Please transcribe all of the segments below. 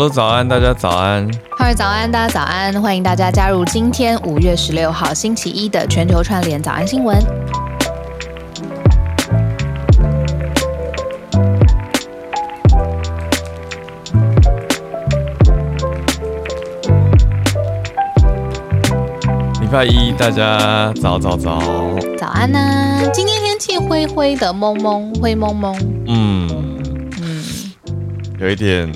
Hello，早安，大家早安。嗨，早安，大家早安，欢迎大家加入今天五月十六号星期一的全球串联早安新闻。礼拜一，大家早早早。早安呢、今天天气灰灰的，蒙蒙灰蒙蒙。嗯，嗯，有一点，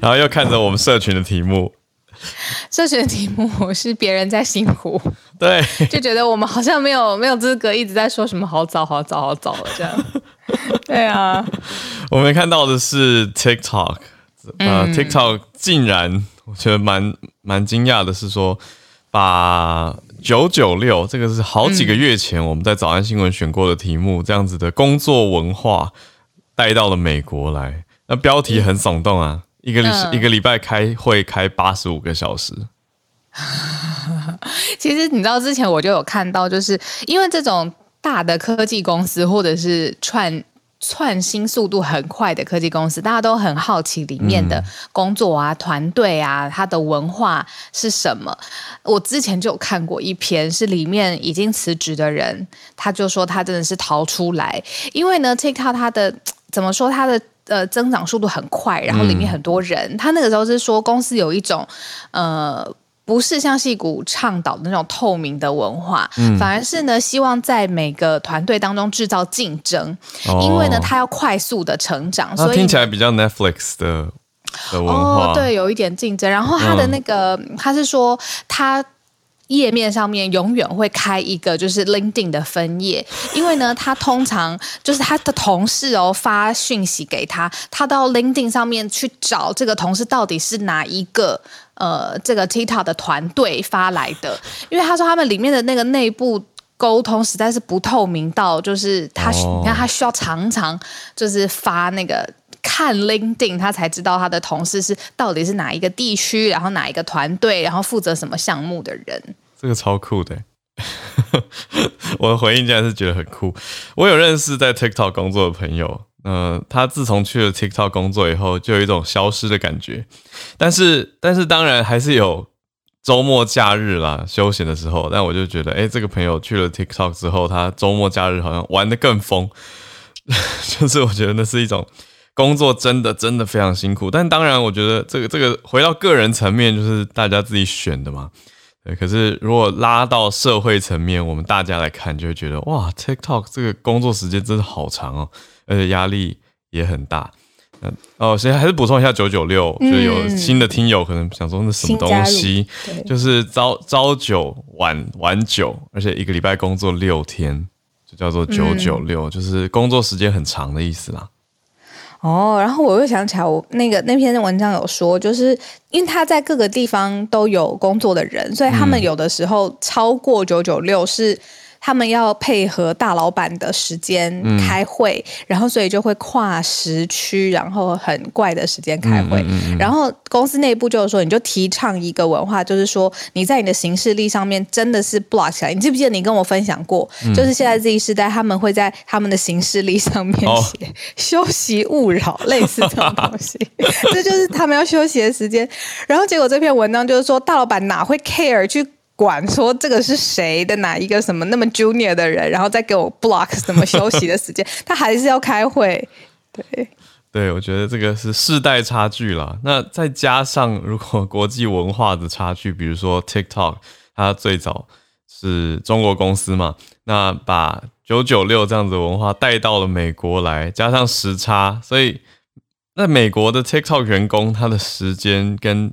然后又看着我们社群的题目，社群的题目是别人在辛苦，对，就觉得我们好像没有没有资格一直在说什么好早好早好早了这样。对啊，我们看到的是 TikTok，呃、嗯。T i k t o k 竟然我觉得蛮蛮惊讶的是说，把九九六这个是好几个月前我们在早安新闻选过的题目，这样子的工作文化带到了美国来，那标题很耸动啊，一个礼、嗯一个礼拜开会开八十五个小时，其实你知道之前我就有看到，就是因为这种大的科技公司或者是串。创新速度很快的科技公司，大家都很好奇里面的工作啊、团队啊、它的文化是什么。我之前就有看过一篇，是里面已经辞职的人，他就说他真的是逃出来，因为呢，TikTok 它的怎么说，它的呃增长速度很快，然后里面很多人，他那个时候是说公司有一种呃。不是像戏骨倡导的那种透明的文化，反而是呢，希望在每个团队当中制造竞争，因为呢，他要快速的成长，那所以听起来比较 Netflix 的的文化，哦，对，有一点竞争。然后他的那个，他是说他。页面上面永远会开一个就是 LinkedIn 的分页，因为呢，他通常就是他的同事哦发讯息给他，他到 LinkedIn 上面去找这个同事到底是哪一个呃这个 TikTok 的团队发来的，因为他说他们里面的那个内部。沟通实在是不透明到，就是他，你看他需要常常就是发那个看 LinkedIn，他才知道他的同事是到底是哪一个地区，然后哪一个团队，然后负责什么项目的人。这个超酷的。我的回应竟然是觉得很酷。我有认识在 TikTok 工作的朋友，呃，他自从去了 TikTok 工作以后，就有一种消失的感觉。但是，但是当然还是有周末假日啦，休闲的时候。但我就觉得，哎、这个朋友去了 TikTok 之后，他周末假日好像玩的更疯。就是我觉得那是一种工作，真的真的非常辛苦。但当然，我觉得这个这个回到个人层面，就是大家自己选的嘛。对，可是如果拉到社会层面，我们大家来看，就会觉得哇，TikTok 这个工作时间真的好长哦，而且压力也很大。嗯，哦，所以还是补充一下九九六，就是有新的听友可能想说那什么东西，就是朝朝九晚晚九，而且一个礼拜工作六天，就叫做九九六，就是工作时间很长的意思啦。哦，然后我又想起来，我那个那篇文章有说，就是因为他在各个地方都有工作的人，所以他们有的时候超过九九六是。他们要配合大老板的时间开会，然后所以就会跨时区，然后很怪的时间开会。然后公司内部就是说，你就提倡一个文化，就是说你在你的行事历上面真的是 block 起来。你记不记得你跟我分享过，就是现在这一时代，他们会在他们的行事历上面哦写“ 休息勿扰”，类似这种东西，这就是他们要休息的时间。然后结果这篇文章就是说，大老板哪会 care 去？管说这个是谁的哪一个什么那么 junior 的人，然后再给我 block 什么休息的时间，他还是要开会。对，对，我觉得这个是世代差距啦。那再加上如果国际文化的差距，比如说 TikTok，它最早是中国公司嘛，那把九九六这样子的文化带到了美国来，加上时差，所以那美国的 TikTok 员工他的时间跟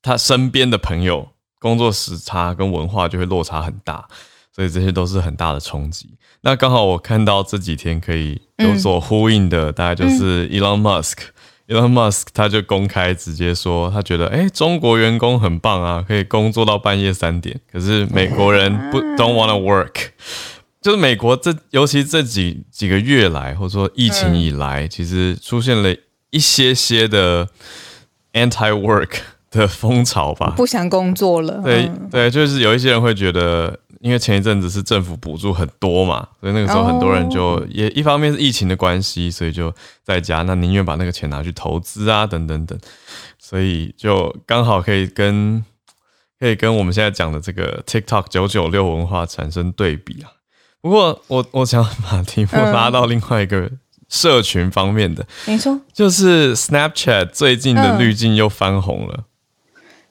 他身边的朋友工作时差跟文化就会落差很大，所以这些都是很大的冲击。那刚好我看到这几天可以有所呼应的，大概就是 Elon Musk。Elon Musk 他就公开直接说，他觉得哎、诶中国员工很棒啊，可以工作到半夜三点。可是美国人不 don't wanna work，就是美国这尤其这几几个月来，或者说疫情以来，其实出现了一些些的 anti work 的风潮吧。不想工作了。对嗯对，就是有一些人会觉得因为前一阵子是政府补助很多嘛，所以那个时候很多人就也一方面是疫情的关系，所以就在家，那宁愿把那个钱拿去投资啊，等等等，所以就刚好可以跟可以跟我们现在讲的这个 TikTok 九九六文化产生对比啊。不过我我想把题目拉到另外一个社群方面的，你说就是 Snapchat 最近的滤镜又翻红了。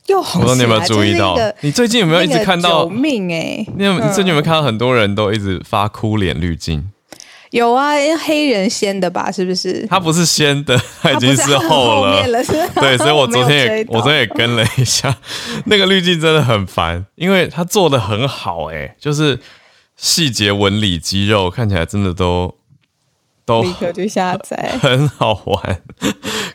又红我说你有没有注意到？你最近有没有一直看到？救命哎！你有你最近有没有看到很多人都一直发哭脸滤镜？有啊，黑人先的吧？是不是？他不是先的，他已经是后了。对，所以我昨天也 我昨天也跟了一下，那个滤镜真的很烦，因为他做的很好，哎，就是细节纹理、肌肉看起来真的都都立刻就下载，很好玩，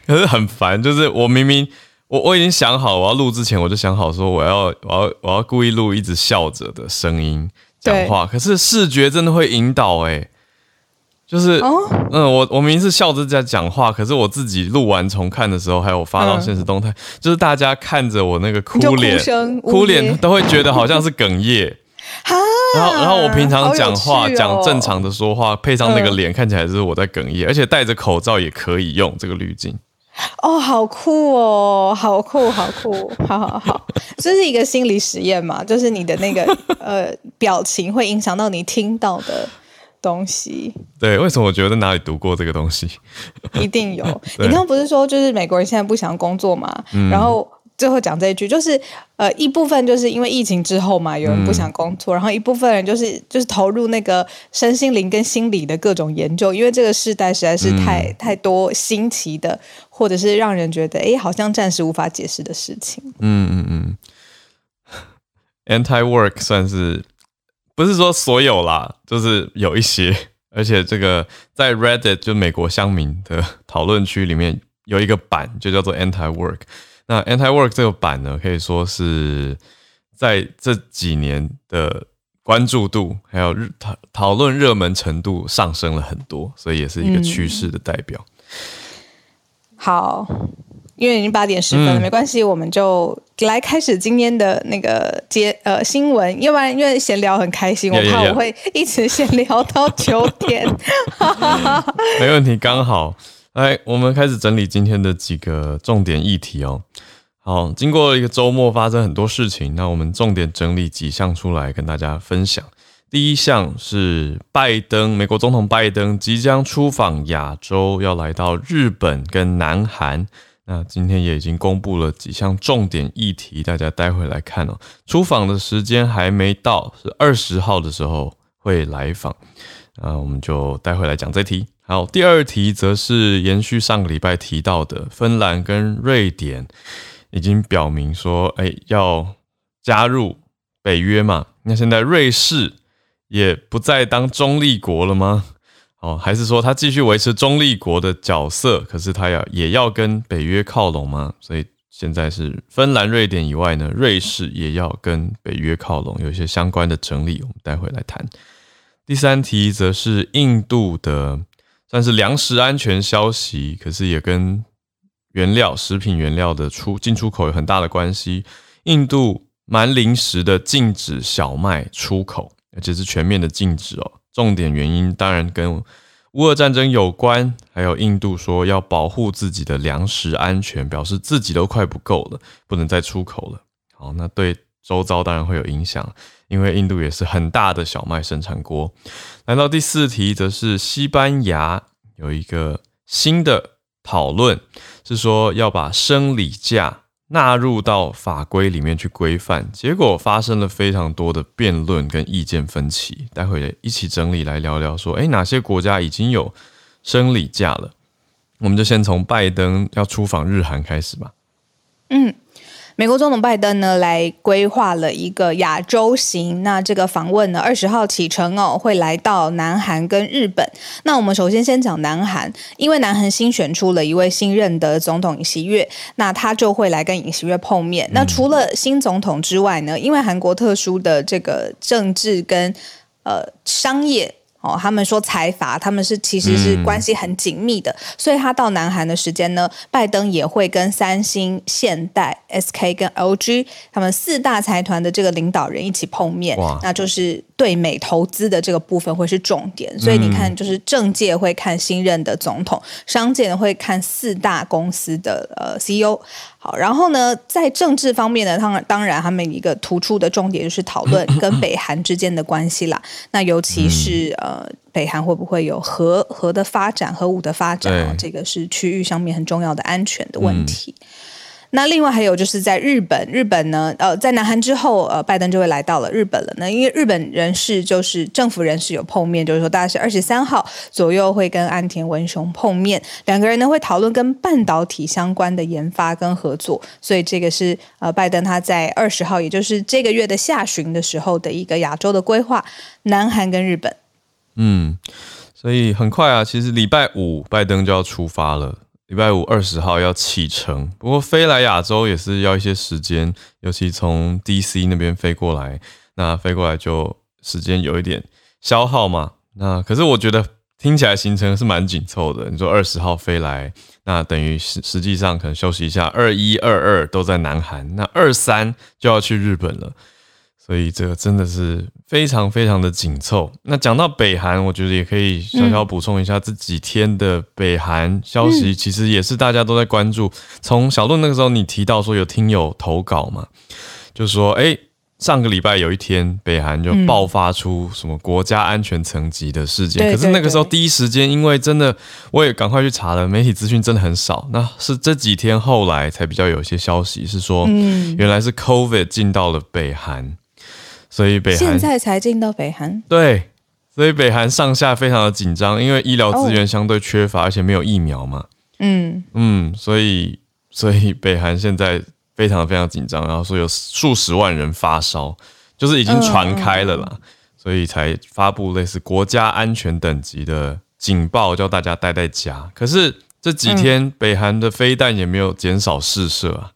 可是很烦，就是我明明。我我已经想好，我要录之前我就想好说我要我要我要故意录一直笑着的声音讲话，可是视觉真的会引导哎，就是嗯我我明明是笑着在讲话，可是我自己录完重看的时候，还有发到现实动态，就是大家看着我那个哭脸哭脸都会觉得好像是哽咽，然后然后我平常讲话讲正常的说话，配上那个脸看起来就是我在哽咽，而且戴着口罩也可以用这个滤镜。哦，好酷哦，好酷，好酷，好好好，这是一个心理实验嘛？就是你的那个 呃表情会影响到你听到的东西。对，为什么我觉得哪里读过这个东西？一定有。你刚刚不是说就是美国人现在不想工作嘛？然后。最后讲这一句，就是呃，一部分就是因为疫情之后嘛，有人不想工作，然后一部分人就是就是投入那个身心灵跟心理的各种研究，因为这个时代实在是太太多新奇的，或者是让人觉得哎，好像暂时无法解释的事情。嗯嗯嗯，anti work 算是不是说所有啦，就是有一些，而且这个在 Reddit 就美国乡民的讨论区里面有一个版就叫做 anti work。那 Anti Work 这个版呢，可以说是在这几年的关注度还有讨讨论热门程度上升了很多，所以也是一个趋势的代表。好，因为已经八点十分了，没关系，我们就来开始今天的那个接呃新闻，要不然因为闲聊很开心，我怕我会一直 闲聊到九点。没问题，刚好。来，我们开始整理今天的几个重点议题哦。好，经过一个周末，发生很多事情，那我们重点整理几项出来跟大家分享。第一项是拜登，美国总统拜登即将出访亚洲，要来到日本跟南韩。那今天也已经公布了几项重点议题，大家待会来看哦。出访的时间还没到，是二十号的时候会来访。啊，我们就待会来讲这题。好，第二题则是延续上个礼拜提到的，芬兰跟瑞典已经表明说，哎，要加入北约嘛？那现在瑞士也不再当中立国了吗？哦，还是说他继续维持中立国的角色？可是他要也要跟北约靠拢吗？所以现在是芬兰、瑞典以外呢，瑞士也要跟北约靠拢，有一些相关的整理，我们待会来谈。第三题则是印度的。算是粮食安全消息，可是也跟原料、食品原料的出进出口有很大的关系。印度蛮临时的禁止小麦出口，而且是全面的禁止哦。重点原因当然跟乌俄战争有关，还有印度说要保护自己的粮食安全，表示自己都快不够了，不能再出口了。好，那对周遭当然会有影响。因为印度也是很大的小麦生产国。来到第四题，则是西班牙有一个新的讨论，是说要把生理假纳入到法规里面去规范。结果发生了非常多的辩论跟意见分歧。待会一起整理来聊聊，说诶哪些国家已经有生理假了？我们就先从拜登要出访日韩开始吧。嗯。美国总统拜登呢，来规划了一个亚洲行。那这个访问呢，二十号启程哦，会来到南韩跟日本。那我们首先先讲南韩，因为南韩新选出了一位新任的总统尹锡月，那他就会来跟尹锡月碰面。那除了新总统之外呢，因为韩国特殊的这个政治跟呃商业。哦，他们说财阀，他们是其实是关系很紧密的，所以他到南韩的时间呢，拜登也会跟三星、现代、SK 跟 LG 他们四大财团的这个领导人一起碰面，那就是对美投资的这个部分会是重点。所以你看，就是政界会看新任的总统，商界呢会看四大公司的呃 CEO。好，然后呢，在政治方面呢，当然当然他们一个突出的重点就是讨论 跟北韩之间的关系啦。那尤其是呃，北韩会不会有核核的发展、核武的发展？这个是区域上面很重要的安全的问题。那另外还有就是在日本，日本呢，呃，在南韩之后，呃，拜登就会来到了日本了。那因为日本人士就是政府人士有碰面，就是说大概是二十三号左右会跟安田文雄碰面，两个人呢会讨论跟半导体相关的研发跟合作。所以这个是呃，拜登他在二十号，也就是这个月的下旬的时候的一个亚洲的规划，南韩跟日本。嗯，所以很快啊，其实礼拜五拜登就要出发了。礼拜五二十号要启程，不过飞来亚洲也是要一些时间，尤其从 DC 那边飞过来，那飞过来就时间有一点消耗嘛。那可是我觉得听起来行程是蛮紧凑的。你说二十号飞来，那等于实实际上可能休息一下，二一二二都在南韩，那二三就要去日本了。所以这个真的是非常非常的紧凑。那讲到北韩，我觉得也可以小小补充一下这几天的北韩消息，其实也是大家都在关注。从小论那个时候，你提到说有听友投稿嘛，就说哎，上个礼拜有一天北韩就爆发出什么国家安全层级的事件，可是那个时候第一时间，因为真的我也赶快去查了，媒体资讯真的很少。那是这几天后来才比较有一些消息，是说原来是 COVID 进到了北韩。所以北韩现在才进到北韩，对，所以北韩上下非常的紧张，因为医疗资源相对缺乏，而且没有疫苗嘛。嗯嗯，所以 所以北韩现在非常非常紧张，然后说有数十万人发烧，就是已经传开了啦，所以才发布类似国家安全等级的警报，叫大家待在家。可是这几天北韩的飞弹也没有减少试射啊。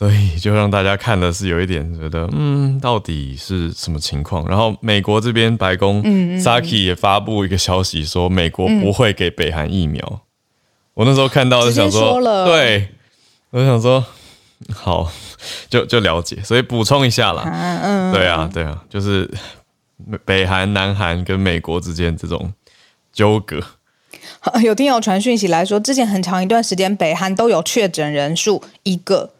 所以就让大家看的是有一点觉得，嗯，到底是什么情况？然后美国这边白宫，Saki 也发布一个消息说，美国不会给北韩疫苗。我那时候看到就想说，对，我想说，好，就就了解。所以补充一下啦，嗯，对啊，对啊，就是北韩、南韩跟美国之间这种纠葛。有听友传讯息来说，之前很长一段时间，北韩都有确诊人数一个。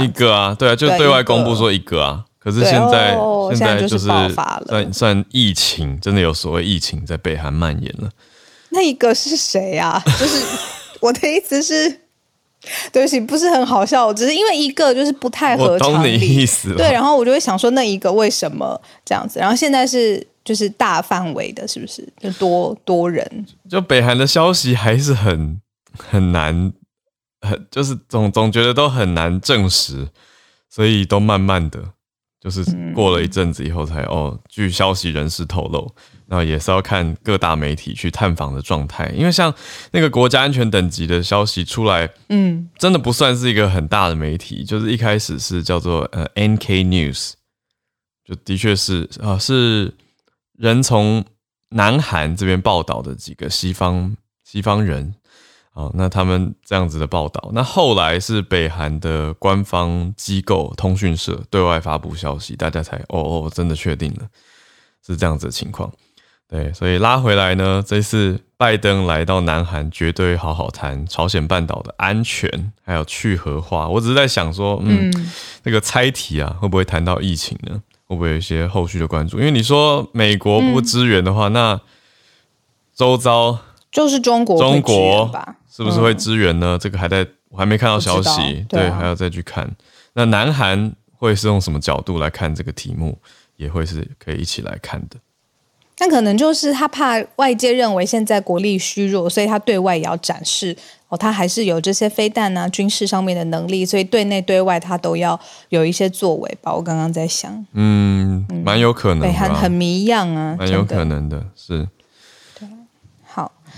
一个啊，对啊，就对外公布说一个啊，可是现在现在就是算算疫情，真的有所谓疫情在北韩蔓延了。那一个是谁啊？就是 我的意思是，对不起，不是很好笑，只是因为一个就是不太合常理意思。对，然后我就会想说，那一个为什么这样子？然后现在是就是大范围的，是不是就多多人？就北韩的消息还是很很难。很就是总总觉得都很难证实，所以都慢慢的，就是过了一阵子以后才哦，据消息人士透露，那也是要看各大媒体去探访的状态，因为像那个国家安全等级的消息出来，嗯，真的不算是一个很大的媒体，就是一开始是叫做呃 N K News，就的确是啊，是人从南韩这边报道的几个西方西方人。好，那他们这样子的报道，那后来是北韩的官方机构通讯社对外发布消息，大家才哦哦，真的确定了是这样子的情况。对，所以拉回来呢，这次拜登来到南韩，绝对好好谈朝鲜半岛的安全，还有去核化。我只是在想说，嗯，那个猜题啊，会不会谈到疫情呢？会不会有一些后续的关注？因为你说美国不支援的话，那周遭就是中国，中国吧。是不是会支援呢？这个还在我还没看到消息，对，还要再去看。那南韩会是用什么角度来看这个题目，也会是可以一起来看的。那可能就是他怕外界认为现在国力虚弱，所以他对外也要展示哦，他还是有这些飞弹啊、军事上面的能力，所以对内对外他都要有一些作为吧。我刚刚在想，嗯，蛮有可能，北韩很迷样啊，蛮有可能的，是。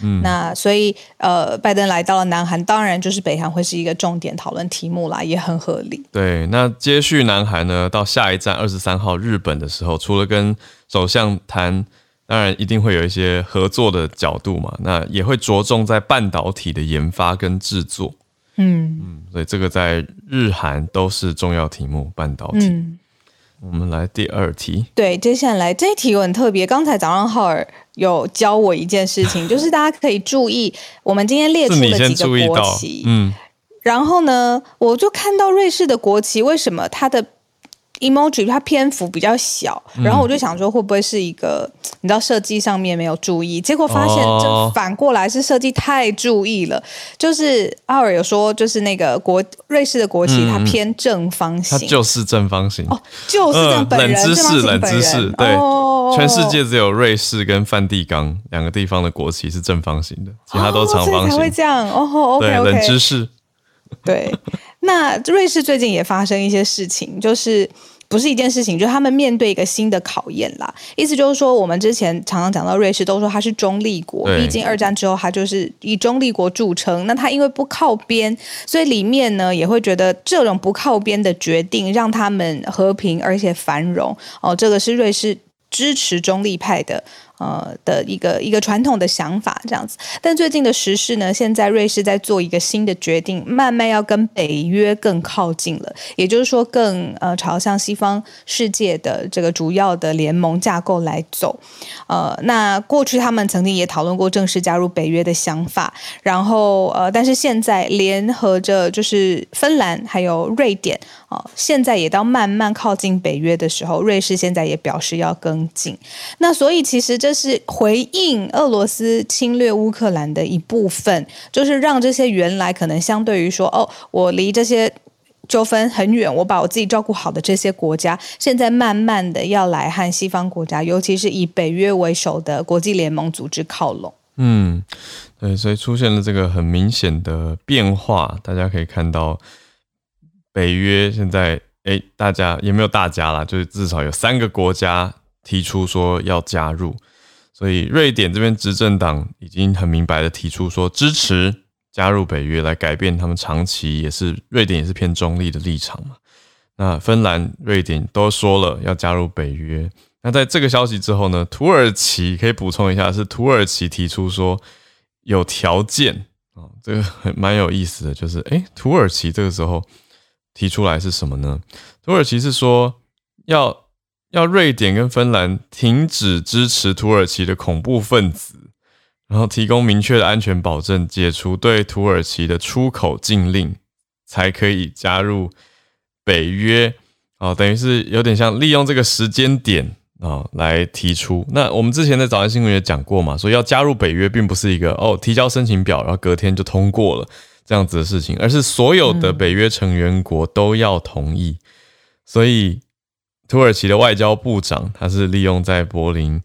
嗯那所以，呃，拜登来到了南韩，当然就是北韩会是一个重点讨论题目啦，也很合理。对，那接续南韩呢，到下一站二十三号日本的时候，除了跟首相谈当然一定会有一些合作的角度嘛，那也会着重在半导体的研发跟制作。嗯嗯，所以这个在日韩都是重要题目，半导体。我们来第二题。对，接下来这一题很特别。刚才早上浩尔有教我一件事情，就是大家可以注意，我们今天列出了几个国旗。嗯，然后呢，我就看到瑞士的国旗，为什么它的？emoji 它篇幅比较小，然后我就想说会不会是一个你知道设计上面没有注意，结果发现这反过来是设计太注意了。就是奥尔有说，就是那个国瑞士的国旗它偏正方形，它就是正方形哦，就是这样。冷知识，冷知识，对，全世界只有瑞士跟梵蒂冈两个地方的国旗是正方形的，其他都长方形。会这样哦，OK OK。冷知识，对。那瑞士最近也发生一些事情，就是不是一件事情，就是他们面对一个新的考验啦。意思就是说，我们之前常常讲到瑞士，都说它是中立国，毕竟二战之后它就是以中立国著称。那它因为不靠边，所以里面呢也会觉得这种不靠边的决定让他们和平而且繁荣。哦，这个是瑞士支持中立派的。呃的一个一个传统的想法这样子，但最近的时事呢，现在瑞士在做一个新的决定，慢慢要跟北约更靠近了，也就是说更呃朝向西方世界的这个主要的联盟架构来走。呃，那过去他们曾经也讨论过正式加入北约的想法，然后呃，但是现在联合着就是芬兰还有瑞典啊，现在也到慢慢靠近北约的时候，瑞士现在也表示要跟进。那所以其实。这是回应俄罗斯侵略乌克兰的一部分，就是让这些原来可能相对于说，哦，我离这些纠纷很远，我把我自己照顾好的这些国家，现在慢慢的要来和西方国家，尤其是以北约为首的国际联盟组织靠拢。嗯，对，所以出现了这个很明显的变化，大家可以看到，北约现在，哎，大家也没有大家啦，就是至少有三个国家提出说要加入。所以，瑞典这边执政党已经很明白的提出说支持加入北约，来改变他们长期也是瑞典也是偏中立的立场嘛。那芬兰、瑞典都说了要加入北约。那在这个消息之后呢，土耳其可以补充一下，是土耳其提出说有条件啊，这个蛮有意思的，就是诶，土耳其这个时候提出来是什么呢？土耳其是说要。要瑞典跟芬兰停止支持土耳其的恐怖分子，然后提供明确的安全保证，解除对土耳其的出口禁令，才可以加入北约。哦，等于是有点像利用这个时间点啊来提出。那我们之前在早安新闻也讲过嘛，说要加入北约，并不是一个哦提交申请表，然后隔天就通过了这样子的事情，而是所有的北约成员国都要同意。所以。土耳其的外交部长，他是利用在柏林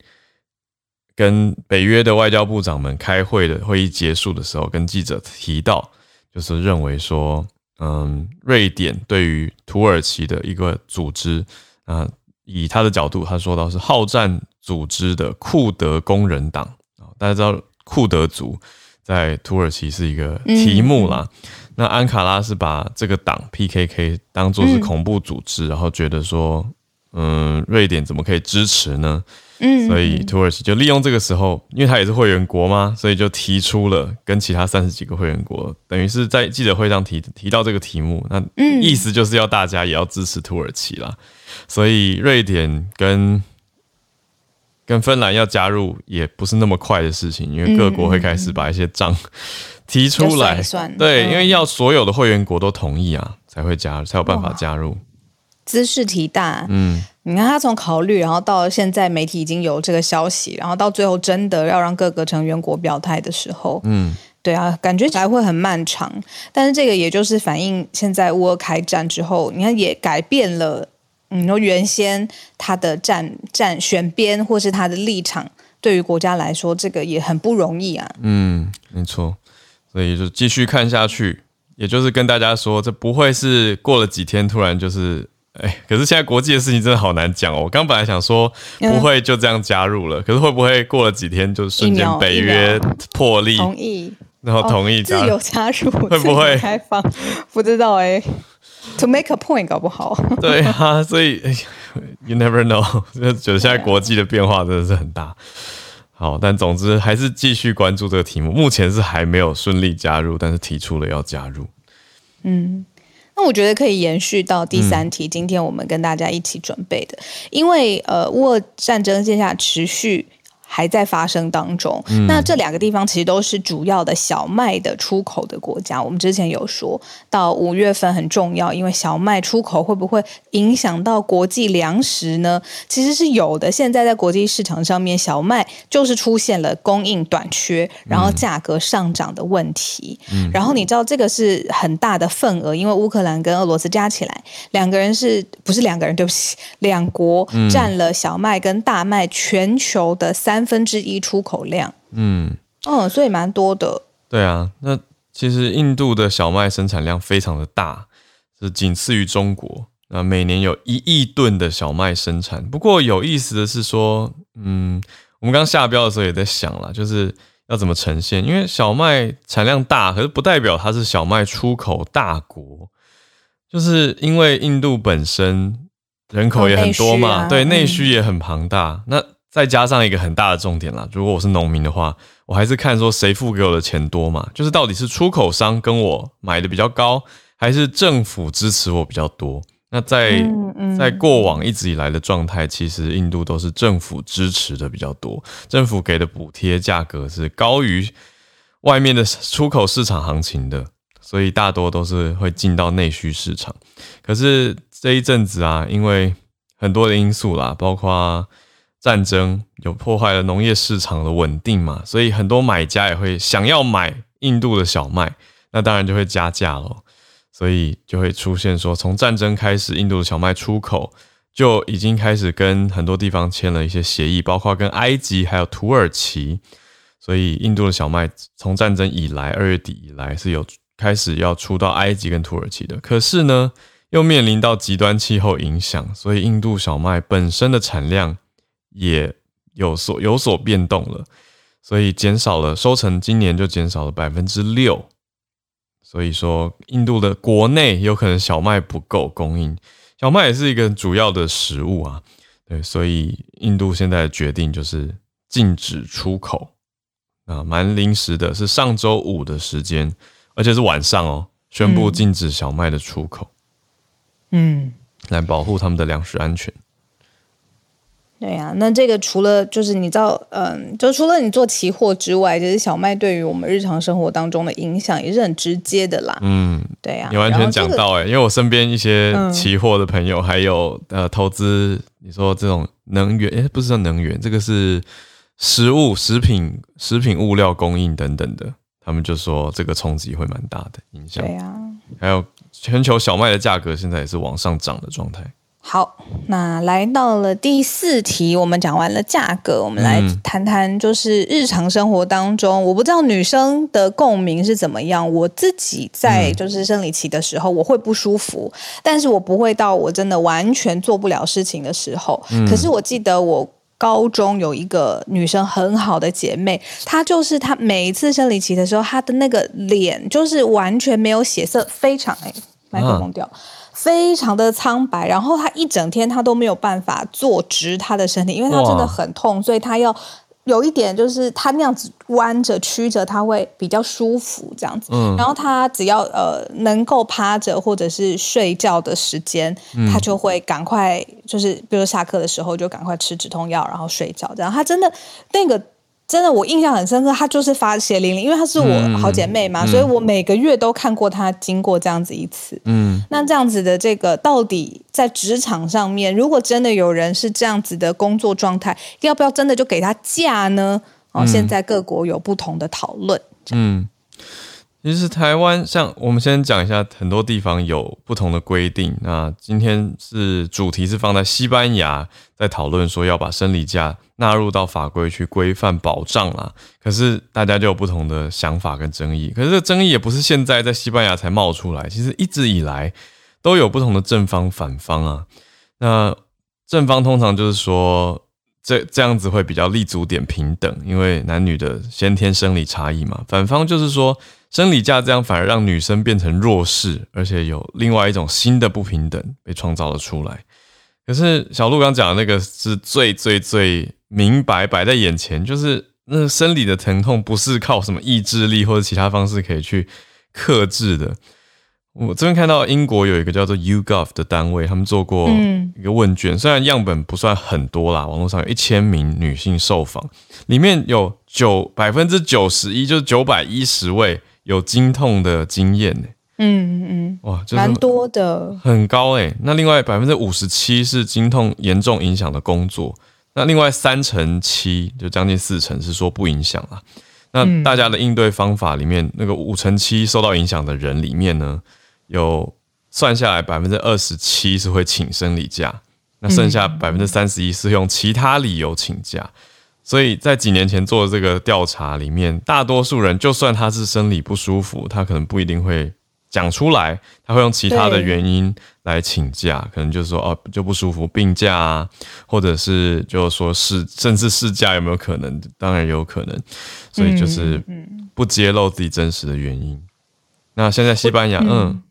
跟北约的外交部长们开会的会议结束的时候，跟记者提到，就是认为说，嗯，瑞典对于土耳其的一个组织，啊，以他的角度，他说到是好战组织的库德工人党啊，大家知道库德族在土耳其是一个题目啦。那安卡拉是把这个党 PKK 当做是恐怖组织，然后觉得说。嗯，瑞典怎么可以支持呢？嗯，所以土耳其就利用这个时候，因为它也是会员国嘛，所以就提出了跟其他三十几个会员国，等于是在记者会上提提到这个题目。那意思就是要大家也要支持土耳其啦。所以瑞典跟跟芬兰要加入也不是那么快的事情，因为各国会开始把一些账提出来。对，因为要所有的会员国都同意啊，才会加，才有办法加入。姿势体大，嗯，你看他从考虑，然后到现在媒体已经有这个消息，然后到最后真的要让各个成员国表态的时候，嗯，对啊，感觉起来会很漫长。但是这个也就是反映现在乌俄开战之后，你看也改变了，嗯，说原先他的战战选边或是他的立场，对于国家来说，这个也很不容易啊。嗯，没错，所以就继续看下去，也就是跟大家说，这不会是过了几天突然就是。哎，可是现在国际的事情真的好难讲哦。我刚本来想说不会就这样加入了，可是会不会过了几天就瞬间北约破例同意，然后同意自由加入，会不会开放？不知道哎。To make a point，搞不好。对啊，所以 you never know，就觉得现在国际的变化真的是很大。好，但总之还是继续关注这个题目。目前是还没有顺利加入，但是提出了要加入。嗯，那我觉得可以延续到第三题，今天我们跟大家一起准备的，因为呃，乌俄战争线下持续。还在发生当中。那这两个地方其实都是主要的小麦的出口的国家。我们之前有说到五月份很重要，因为小麦出口会不会影响到国际粮食呢？其实是有的。现在在国际市场上面，小麦就是出现了供应短缺，然后价格上涨的问题。然后你知道这个是很大的份额，因为乌克兰跟俄罗斯加起来两个人是不是两个人？对不起，两国占了小麦跟大麦全球的三。三分之一出口量，嗯，哦，所以蛮多的。对啊，那其实印度的小麦生产量非常的大，是仅次于中国。那每年有一亿吨的小麦生产。不过有意思的是说，嗯，我们刚下标的时候也在想了，就是要怎么呈现，因为小麦产量大，可是不代表它是小麦出口大国，就是因为印度本身人口也很多嘛，对，内需也很庞大，那。再加上一个很大的重点啦，如果我是农民的话，我还是看说谁付给我的钱多嘛，就是到底是出口商跟我买的比较高，还是政府支持我比较多？那在在过往一直以来的状态，其实印度都是政府支持的比较多，政府给的补贴价格是高于外面的出口市场行情的，所以大多都是会进到内需市场。可是这一阵子啊，因为很多的因素啦，包括战争有破坏了农业市场的稳定嘛，所以很多买家也会想要买印度的小麦，那当然就会加价咯，所以就会出现说，从战争开始，印度的小麦出口就已经开始跟很多地方签了一些协议，包括跟埃及还有土耳其，所以印度的小麦从战争以来二月底以来是有开始要出到埃及跟土耳其的，可是呢，又面临到极端气候影响，所以印度小麦本身的产量。也有所有所变动了，所以减少了收成，今年就减少了百分之六。所以说，印度的国内有可能小麦不够供应，小麦也是一个主要的食物啊。对，所以印度现在的决定就是禁止出口啊，蛮临时的，是上周五的时间，而且是晚上哦，宣布禁止小麦的出口，嗯，来保护他们的粮食安全。对呀，那这个除了就是你知道，嗯，就除了你做期货之外，其实小麦对于我们日常生活当中的影响也是很直接的啦。嗯，对呀，你完全讲到哎，因为我身边一些期货的朋友，还有呃投资，你说这种能源，哎，不是说能源，这个是食物、食品、食品物料供应等等的，他们就说这个冲击会蛮大的影响。对呀，还有全球小麦的价格现在也是往上涨的状态。好，那来到了第四题，我们讲完了价格，我们来谈谈就是日常生活当中，我不知道女生的共鸣是怎么样。我自己在就是生理期的时候，我会不舒服，但是我不会到我真的完全做不了事情的时候。可是我记得我高中有一个女生很好的姐妹，她就是她每一次生理期的时候，她的那个脸就是完全没有血色，非常哎，麦克风掉。非常的苍白，然后他一整天他都没有办法坐直他的身体，因为他真的很痛，所以他要有一点就是他那样子弯着曲着，他会比较舒服这样子。嗯，然后他只要呃能够趴着或者是睡觉的时间，他就会赶快就是比如下课的时候就赶快吃止痛药，然后睡觉。这样他真的那个。真的，我印象很深刻，她就是发血淋淋，因为她是我好姐妹嘛，所以我每个月都看过她经过这样子一次。嗯，那这样子的这个到底在职场上面，如果真的有人是这样子的工作状态，要不要真的就给她假呢？哦，现在各国有不同的讨论。嗯。其实台湾像我们先讲一下，很多地方有不同的规定。那今天是主题是放在西班牙，在讨论说要把生理假纳入到法规去规范保障啦。可是大家就有不同的想法跟争议。可是这争议也不是现在在西班牙才冒出来，其实一直以来都有不同的正方反方啊。那正方通常就是说。这这样子会比较立足点平等，因为男女的先天生理差异嘛。反方就是说，生理假这样反而让女生变成弱势，而且有另外一种新的不平等被创造了出来。可是小鹿刚讲的那个是最最最明白摆在眼前，就是那生理的疼痛不是靠什么意志力或者其他方式可以去克制的。我这边看到英国有一个叫做 YouGov 的单位，他们做过一个问卷，虽然样本不算很多啦，网络上有一千名女性受访，里面有九百分之九十一，就是九百一十位有经痛的经验呢。嗯嗯，哇，蛮多的，很高哎。那另外百分之五十七是经痛严重影响的工作，那另外三成七，就将近四成是说不影响了。那大家的应对方法里面，那个五成七受到影响的人里面呢？有算下来百分之二十七是会请生理假，那剩下百分之三十一是用其他理由请假。所以在几年前做的这个调查里面，大多数人就算他是生理不舒服，他可能不一定会讲出来，他会用其他的原因来请假，可能就是说哦就不舒服病假啊，或者是就说是甚至事假有没有可能？当然有可能，所以就是不揭露自己真实的原因。那现在西班牙，嗯。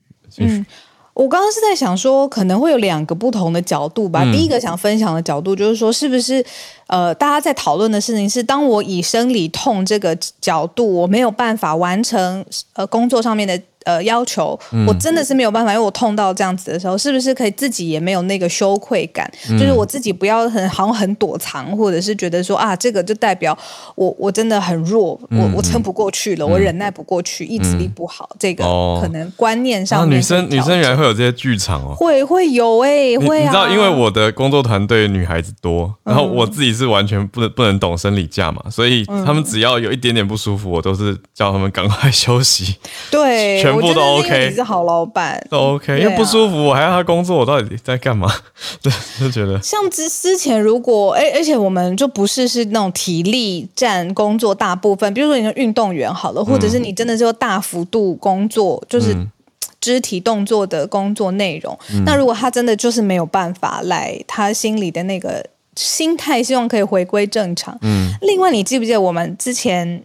嗯，我刚刚是在想说，可能会有两个不同的角度吧。第一个想分享的角度就是说，是不是呃，大家在讨论的事情是，当我以生理痛这个角度，我没有办法完成呃工作上面的。呃，要求我真的是没有办法，因为我痛到这样子的时候，是不是可以自己也没有那个羞愧感？就是我自己不要很好像很躲藏，或者是觉得说啊，这个就代表我我真的很弱，我我撑不过去了，我忍耐不过去，意志力不好，这个可能观念上。女生女生原来会有这些剧场哦，会会有哎，会啊。你知道，因为我的工作团队女孩子多，然后我自己是完全不能不能懂生理假嘛，所以他们只要有一点点不舒服，我都是叫他们赶快 休息。对，全。部都 OK，你是好老板都 OK，因为不舒服，我还要他工作，我到底在干嘛？对，就觉得像之之前，如果哎，而且我们就不是是那种体力占工作大部分，比如说你的运动员好了，或者是你真的是大幅度工作，就是 肢体动作的工作内容。那如果他真的就是没有办法来，他心里的那个心态，希望可以回归正常。嗯，另外，你记不记得我们之前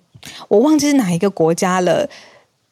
我忘记是哪一个国家了？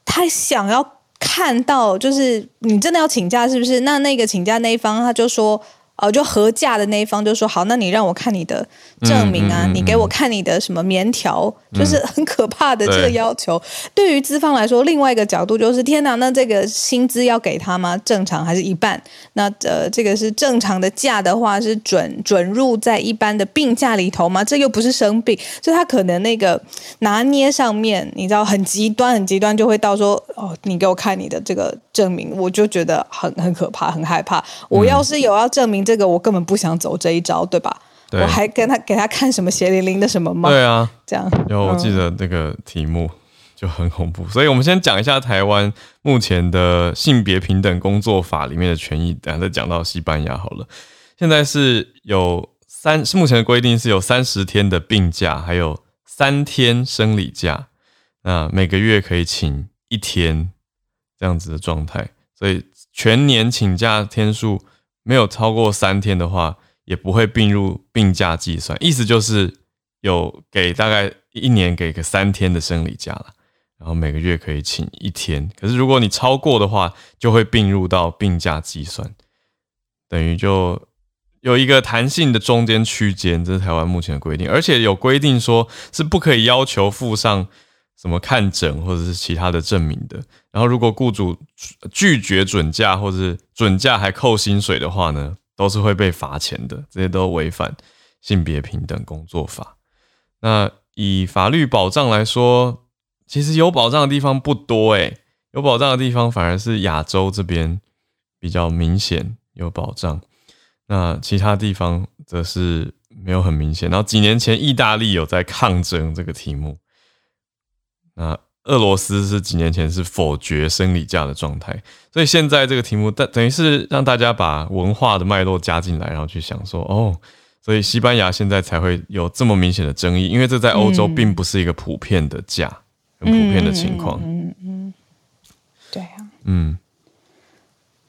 他想要看到，就是你真的要请假，是不是？那那个请假那一方他就说。哦，就合价的那一方就说好，那你让我看你的证明啊，你给我看你的什么棉条，就是很可怕的这个要求。对于资方来说，另外一个角度就是天哪，那这个薪资要给他吗？正常还是一半？那呃，这个是正常的价的话，是准准入在一般的病假里头吗？这又不是生病，所以他可能那个拿捏上面，你知道很极端，很极端，就会到说哦，你给我看你的这个证明，我就觉得很很可怕，很害怕。我要是有要证明。这个我根本不想走这一招，对吧？我还跟他给他看什么血淋淋的什么吗？对啊，这样。有我记得那个题目就很恐怖，所以我们先讲一下台湾目前的性别平等工作法里面的权益，等下再讲到西班牙好了。现在是有三，是目前的规定是有三十天的病假，还有三天生理假，那每个月可以请一天这样子的状态，所以全年请假天数。没有超过三天的话，也不会并入病假计算。意思就是有给大概一年给个三天的生理假了，然后每个月可以请一天。可是如果你超过的话，就会并入到病假计算，等于就有一个弹性的中间区间。这是台湾目前的规定，而且有规定说是不可以要求附上。什么看诊或者是其他的证明的，然后如果雇主拒绝准假或者是准假还扣薪水的话呢，都是会被罚钱的，这些都违反性别平等工作法。那以法律保障来说，其实有保障的地方不多诶，有保障的地方反而是亚洲这边比较明显有保障，那其他地方则是没有很明显。然后几年前意大利有在抗争这个题目。那俄罗斯是几年前是否决生理假的状态，所以现在这个题目，等等于是让大家把文化的脉络加进来，然后去想说，哦，所以西班牙现在才会有这么明显的争议，因为这在欧洲并不是一个普遍的假，很普遍的情况。嗯嗯，对啊，嗯，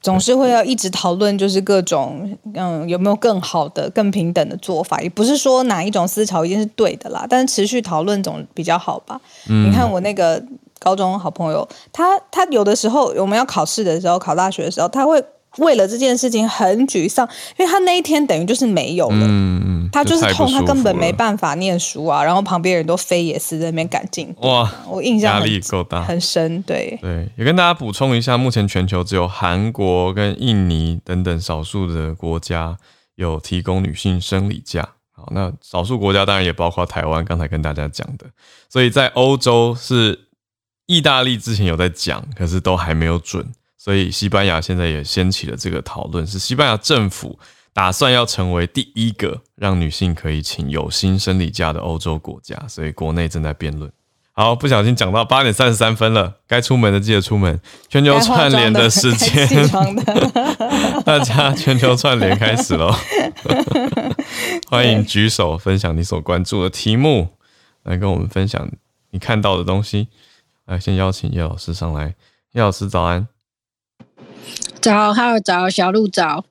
总是会要一直讨论，就是各种嗯有没有更好的、更平等的做法，也不是说哪一种思潮一定是对的啦，但是持续讨论总比较好吧。你看我那个高中好朋友，他他有的时候我们要考试的时候，考大学的时候，他会。为了这件事情很沮丧，因为他那一天等于就是没有了，嗯嗯，他就是痛，他根本没办法念书啊。然后旁边人都飞也是在那边赶进哇，我印象压力够大，很深，对对。也跟大家补充一下，目前全球只有韩国跟印尼等等少数的国家有提供女性生理假。好，那少数国家当然也包括台湾，刚才跟大家讲的。所以在欧洲是意大利之前有在讲，可是都还没有准。所以西班牙现在也掀起了这个讨论，是西班牙政府打算要成为第一个让女性可以请有薪生理假的欧洲国家，所以国内正在辩论。好，不小心讲到八点三十三分了，该出门的记得出门。全球串联的时间，大家全球串联开始喽！欢迎举手分享你所关注的题目，来跟我们分享你看到的东西。来，先邀请叶老师上来。叶老师早安。早，还有早，小鹿早，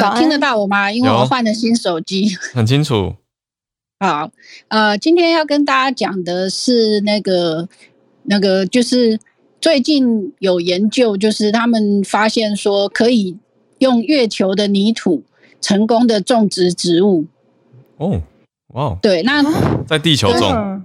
早听得到我吗？因为我换了新手机，很清楚。好，呃，今天要跟大家讲的是那个，那个就是最近有研究，就是他们发现说可以用月球的泥土成功的种植植物。哦，哇，对，那在地球种。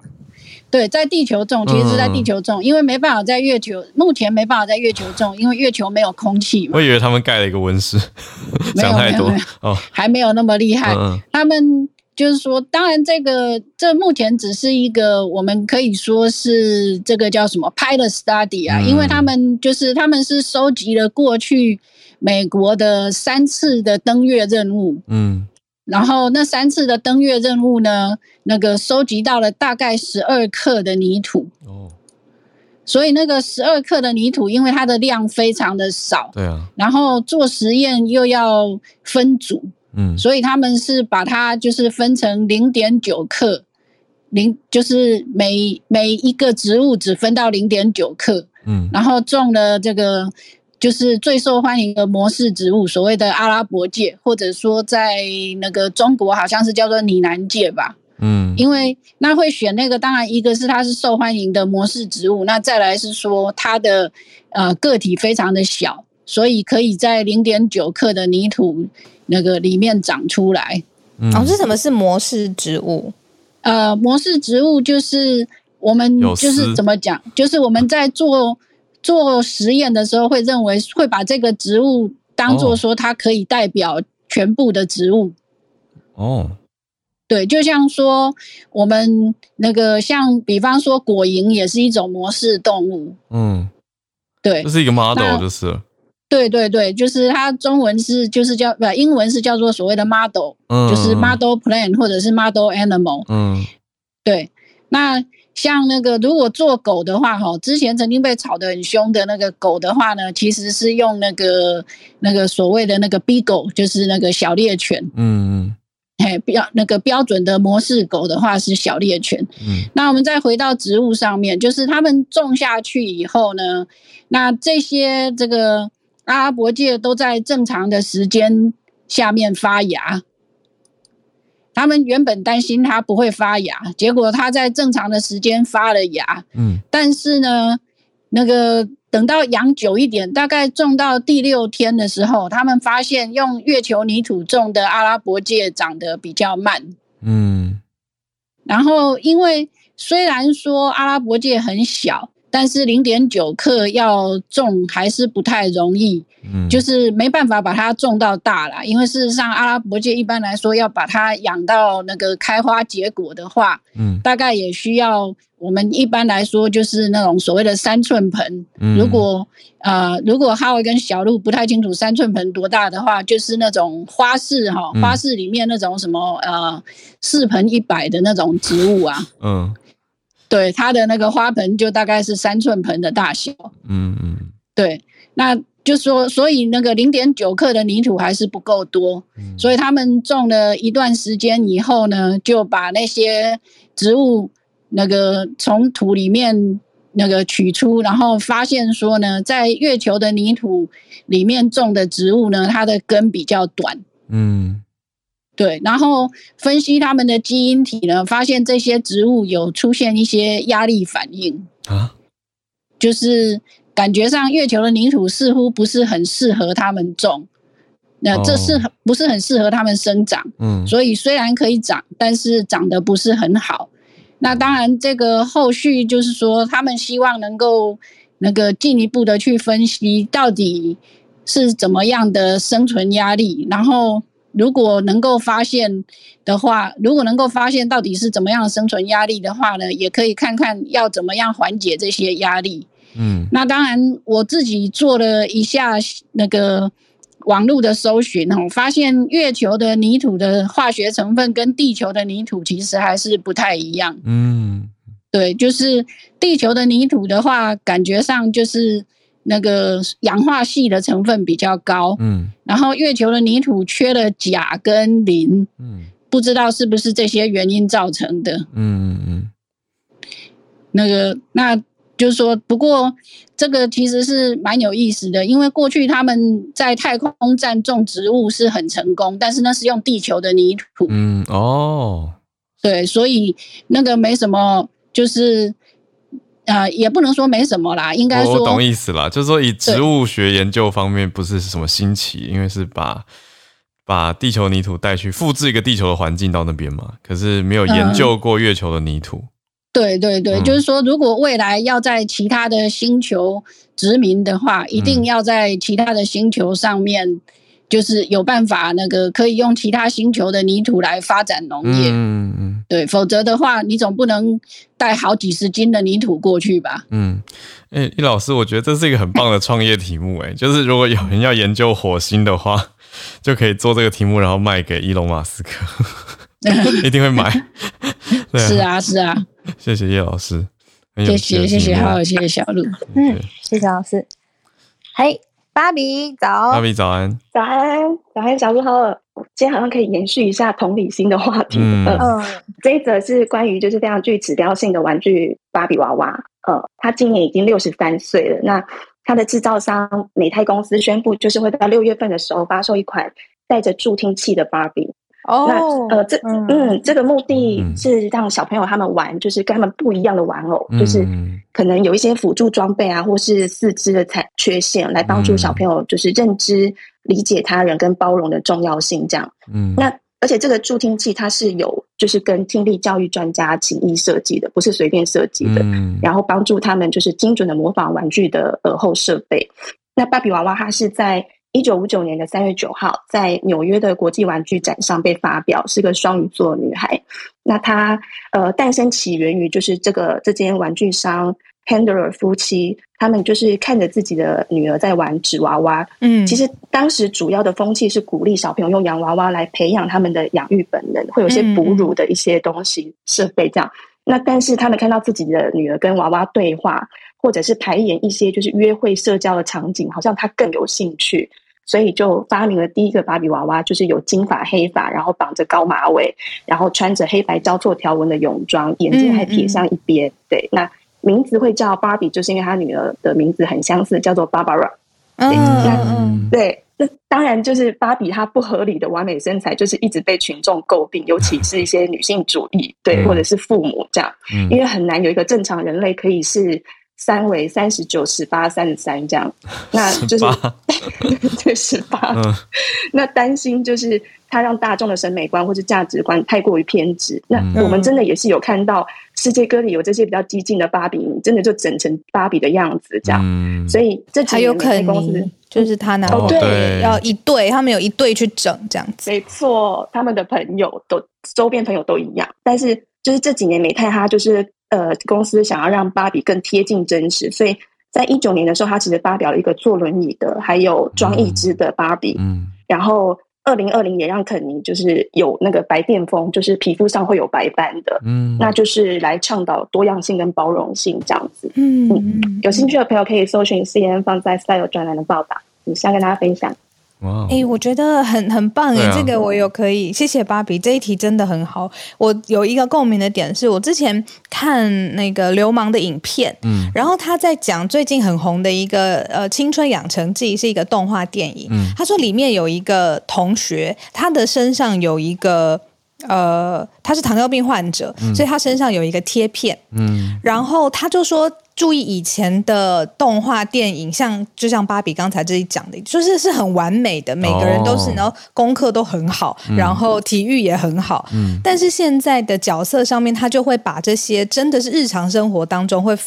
对，在地球种，其实是在地球种，因为没办法在月球，目前没办法在月球种，因为月球没有空气嘛。我以为他们盖了一个温室，想太多哦，还没有那么厉害。他们就是说，当然这个这目前只是一个，我们可以说是这个叫什么 pilot study 啊，因为他们就是他们是收集了过去美国的三次的登月任务，嗯。然后那三次的登月任务呢，那个收集到了大概十二克的泥土哦，所以那个十二克的泥土，因为它的量非常的少，对啊，然后做实验又要分组，嗯，所以他们是把它就是分成零点九克，零就是每每一个植物只分到零点九克，嗯，然后种了这个。就是最受欢迎的模式植物，所谓的阿拉伯界，或者说在那个中国好像是叫做拟南界吧。嗯，因为那会选那个，当然一个是它是受欢迎的模式植物，那再来是说它的呃个体非常的小，所以可以在零点九克的泥土那个里面长出来。哦，是什么是模式植物？呃，模式植物就是我们就是怎么讲，就是我们在做。做实验的时候会认为会把这个植物当做说它可以代表全部的植物。哦，对，就像说我们那个像比方说果蝇也是一种模式动物。嗯，对，这是一个 model 就是。对对对，就是它中文是就是叫不英文是叫做所谓的 model，就是 model plant 或者是 model animal。嗯，对，那。像那个，如果做狗的话，哈，之前曾经被炒得很凶的那个狗的话呢，其实是用那个那个所谓的那个 B 狗，就是那个小猎犬。嗯嗯，嘿，标那个标准的模式狗的话是小猎犬。嗯，那我们再回到植物上面，就是他们种下去以后呢，那这些这个阿拉伯界都在正常的时间下面发芽。他们原本担心它不会发芽，结果它在正常的时间发了芽。嗯，但是呢，那个等到养久一点，大概种到第六天的时候，他们发现用月球泥土种的阿拉伯芥长得比较慢。嗯，然后因为虽然说阿拉伯芥很小。但是零点九克要种还是不太容易，嗯，就是没办法把它种到大啦，因为事实上阿拉伯界一般来说要把它养到那个开花结果的话，嗯，大概也需要我们一般来说就是那种所谓的三寸盆。如果呃如果哈维跟小鹿不太清楚三寸盆多大的话，就是那种花式哈花式里面那种什么呃四盆一百的那种植物啊，嗯。对它的那个花盆就大概是三寸盆的大小，嗯嗯，对，那就说所以那个零点九克的泥土还是不够多，所以他们种了一段时间以后呢，就把那些植物那个从土里面那个取出，然后发现说呢，在月球的泥土里面种的植物呢，它的根比较短。嗯，对。然后分析他们的基因体呢，发现这些植物有出现一些压力反应啊，就是感觉上月球的泥土似乎不是很适合他们种，那这是不是很适合他们生长？嗯，所以虽然可以长，但是长得不是很好。那当然，这个后续就是说，他们希望能够那个进一步的去分析，到底是怎么样的生存压力。然后，如果能够发现的话，如果能够发现到底是怎么样的生存压力的话呢，也可以看看要怎么样缓解这些压力。嗯，那当然，我自己做了一下那个。网络的搜寻哦，发现月球的泥土的化学成分跟地球的泥土其实还是不太一样。嗯，对，就是地球的泥土的话，感觉上就是那个氧化系的成分比较高。嗯，然后月球的泥土缺了钾跟磷。嗯，不知道是不是这些原因造成的。嗯嗯嗯，那个那。就是说，不过这个其实是蛮有意思的，因为过去他们在太空站种植物是很成功，但是那是用地球的泥土。嗯，哦，对，所以那个没什么，就是啊，也不能说没什么啦，应该说我懂意思啦，就是说以植物学研究方面不是什么新奇，因为是把把地球泥土带去复制一个地球的环境到那边嘛，可是没有研究过月球的泥土。对对对，就是说，如果未来要在其他的星球殖民的话，一定要在其他的星球上面，就是有办法那个可以用其他星球的泥土来发展农业。嗯嗯，对，否则的话，你总不能带好几十斤的泥土过去吧？嗯，哎，易老师，我觉得这是一个很棒的创业题目。哎，就是如果有人要研究火星的话，就可以做这个题目，然后卖给伊隆马斯克，一定会买。是啊，是啊。谢谢叶老师，谢谢谢谢，好，谢谢小鹿，嗯，谢谢老师。嘿，芭比早，芭比早安，早安，早安，小鹿好。今天好像可以延续一下同理心的话题。嗯，这一则是关于就是非常具指标性的玩具芭比娃娃。呃，他今年已经六十三岁了。那他的制造商美泰公司宣布，就是会在六月份的时候发售一款带着助听器的芭比。那呃，这嗯，这个目的是让小朋友他们玩，就是跟他们不一样的玩偶，就是可能有一些辅助装备啊，或是四肢的残缺陷，来帮助小朋友就是认知、理解他人跟包容的重要性。这样，嗯，那而且这个助听器它是有就是跟听力教育专家起意设计的，不是随便设计的，然后帮助他们就是精准的模仿玩具的耳后设备。那芭比娃娃它是在。一九五九年的三月九号，在纽约的国际玩具展上被发表，是个双鱼座女孩。那她呃诞生起源于就是这个这间玩具商 Handler 夫妻，他们就是看着自己的女儿在玩纸娃娃。嗯，其实当时主要的风气是鼓励小朋友用洋娃娃来培养他们的养育本能，会有些哺乳的一些东西设备这样。那但是他们看到自己的女儿跟娃娃对话，或者是排演一些就是约会社交的场景，好像他更有兴趣。所以就发明了第一个芭比娃娃，就是有金发黑发，然后绑着高马尾，然后穿着黑白交错条纹的泳装，眼睛还撇向一边。对，那名字会叫芭比，就是因为他女儿的名字很相似，叫做 Barbara。嗯，对，那当然就是芭比她不合理的完美身材，就是一直被群众诟病，尤其是一些女性主义，对，或者是父母这样，因为很难有一个正常人类可以是。三围三十九、十八、三十三这样，那就是对十八。那担心就是他让大众的审美观或者价值观太过于偏执。那我们真的也是有看到世界各地有这些比较激进的芭比，真的就整成芭比的样子这样。所以这还有肯尼，就是他拿对要一对，他们有一对去整这样子。没错，他们的朋友都周边朋友都一样，但是就是这几年美泰他就是。呃，公司想要让芭比更贴近真实，所以在一九年的时候，他其实发表了一个坐轮椅的，还有装义肢的芭比。嗯，然后二零二零也让肯尼就是有那个白癜风，就是皮肤上会有白斑的。嗯，那就是来倡导多样性跟包容性这样子。嗯嗯，有兴趣的朋友可以搜寻 C N 放在 Style 专栏的报道，你想跟大家分享。哇，哎，我觉得很很棒哎，这个我有可以，谢谢芭比，这一题真的很好。我有一个共鸣的点是，我之前看那个流氓的影片，嗯，然后他在讲最近很红的一个呃青春养成记，是一个动画电影。嗯，他说里面有一个同学，他的身上有一个。呃，他是糖尿病患者，所以他身上有一个贴片。嗯，然后他就说，注意以前的动画电影，像就像芭比刚才这里讲的，就是是很完美的，每个人都是，然后功课都很好，然后体育也很好。嗯，但是现在的角色上面，他就会把这些真的是日常生活当中会。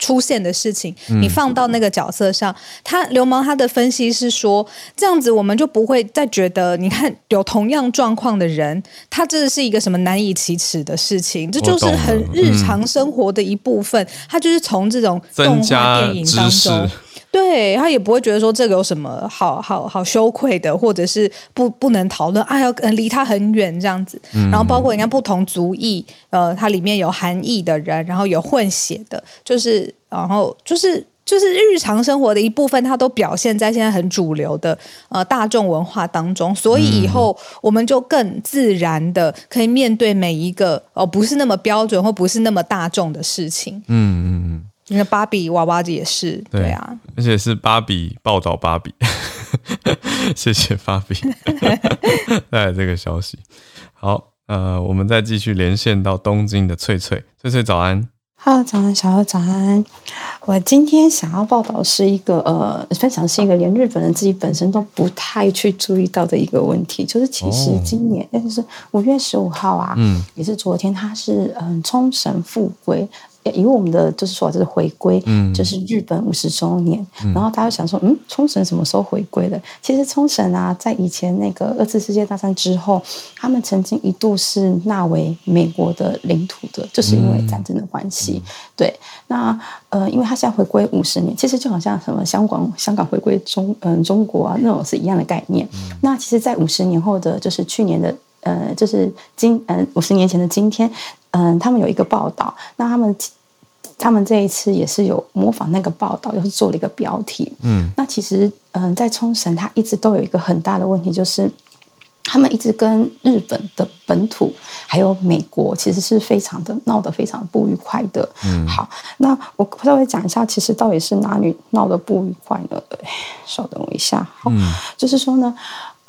出现的事情，你放到那个角色上，他流氓他的分析是说，这样子我们就不会再觉得，你看有同样状况的人，他这是一个什么难以启齿的事情，这就是很日常生活的一部分，他就是从这种动画电影当中。对他也不会觉得说这个有什么好好好羞愧的，或者是不不能讨论，哎，要离他很远这样子。然后包括你看不同族裔，呃，它里面有韩裔的人，然后有混血的，就是然后就是就是日常生活的一部分，它都表现在现在很主流的呃大众文化当中。所以以后我们就更自然的可以面对每一个哦不是那么标准或不是那么大众的事情。嗯嗯嗯。那芭比娃娃也是，对啊，而且是芭比报道芭比，谢谢芭比 带来这个消息。好，呃，我们再继续连线到东京的翠翠，翠翠早安，Hello，早安，小欧早安。我今天想要报道是一个呃，分享是一个连日本人自己本身都不太去注意到的一个问题，就是其实今年，那就是五月十五号啊，嗯，也是昨天，他是嗯冲绳复归。以我们的就是说，这是回归，就是日本五十周年。然后大家想说，嗯，冲绳什么时候回归的？其实冲绳啊，在以前那个二次世界大战之后，他们曾经一度是纳为美国的领土的，就是因为战争的关系。对，那呃，因为他现在回归五十年，其实就好像什么香港香港回归中嗯中国啊那种是一样的概念。那其实，在五十年后的，就是去年的呃，就是今嗯五十年前的今天，嗯，他们有一个报道，那他们。他们这一次也是有模仿那个报道，又是做了一个标题。嗯，那其实，嗯，在冲绳，它一直都有一个很大的问题，就是他们一直跟日本的本土还有美国，其实是非常的闹得非常不愉快的。嗯，好，那我稍微讲一下，其实到底是哪里闹得不愉快呢？稍等我一下。好，就是说呢，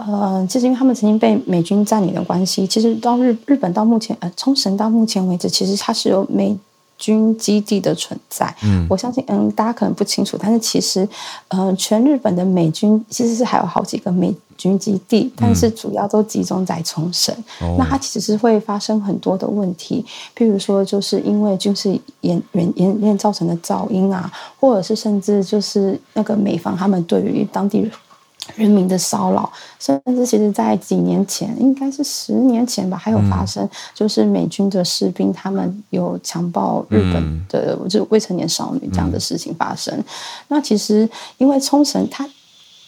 呃，其实因为他们曾经被美军占领的关系，其实到日日本到目前，呃，冲绳到目前为止，其实它是有美。军基地的存在，嗯，我相信，嗯，大家可能不清楚，但是其实，嗯，全日本的美军其实是还有好几个美军基地，但是主要都集中在冲绳。那它其实是会发生很多的问题，譬如说，就是因为军事演演演练造成的噪音啊，或者是甚至就是那个美方他们对于当地。人民的骚扰，甚至其实，在几年前，应该是十年前吧，还有发生，就是美军的士兵他们有强暴日本的就未成年少女这样的事情发生。那其实，因为冲绳它。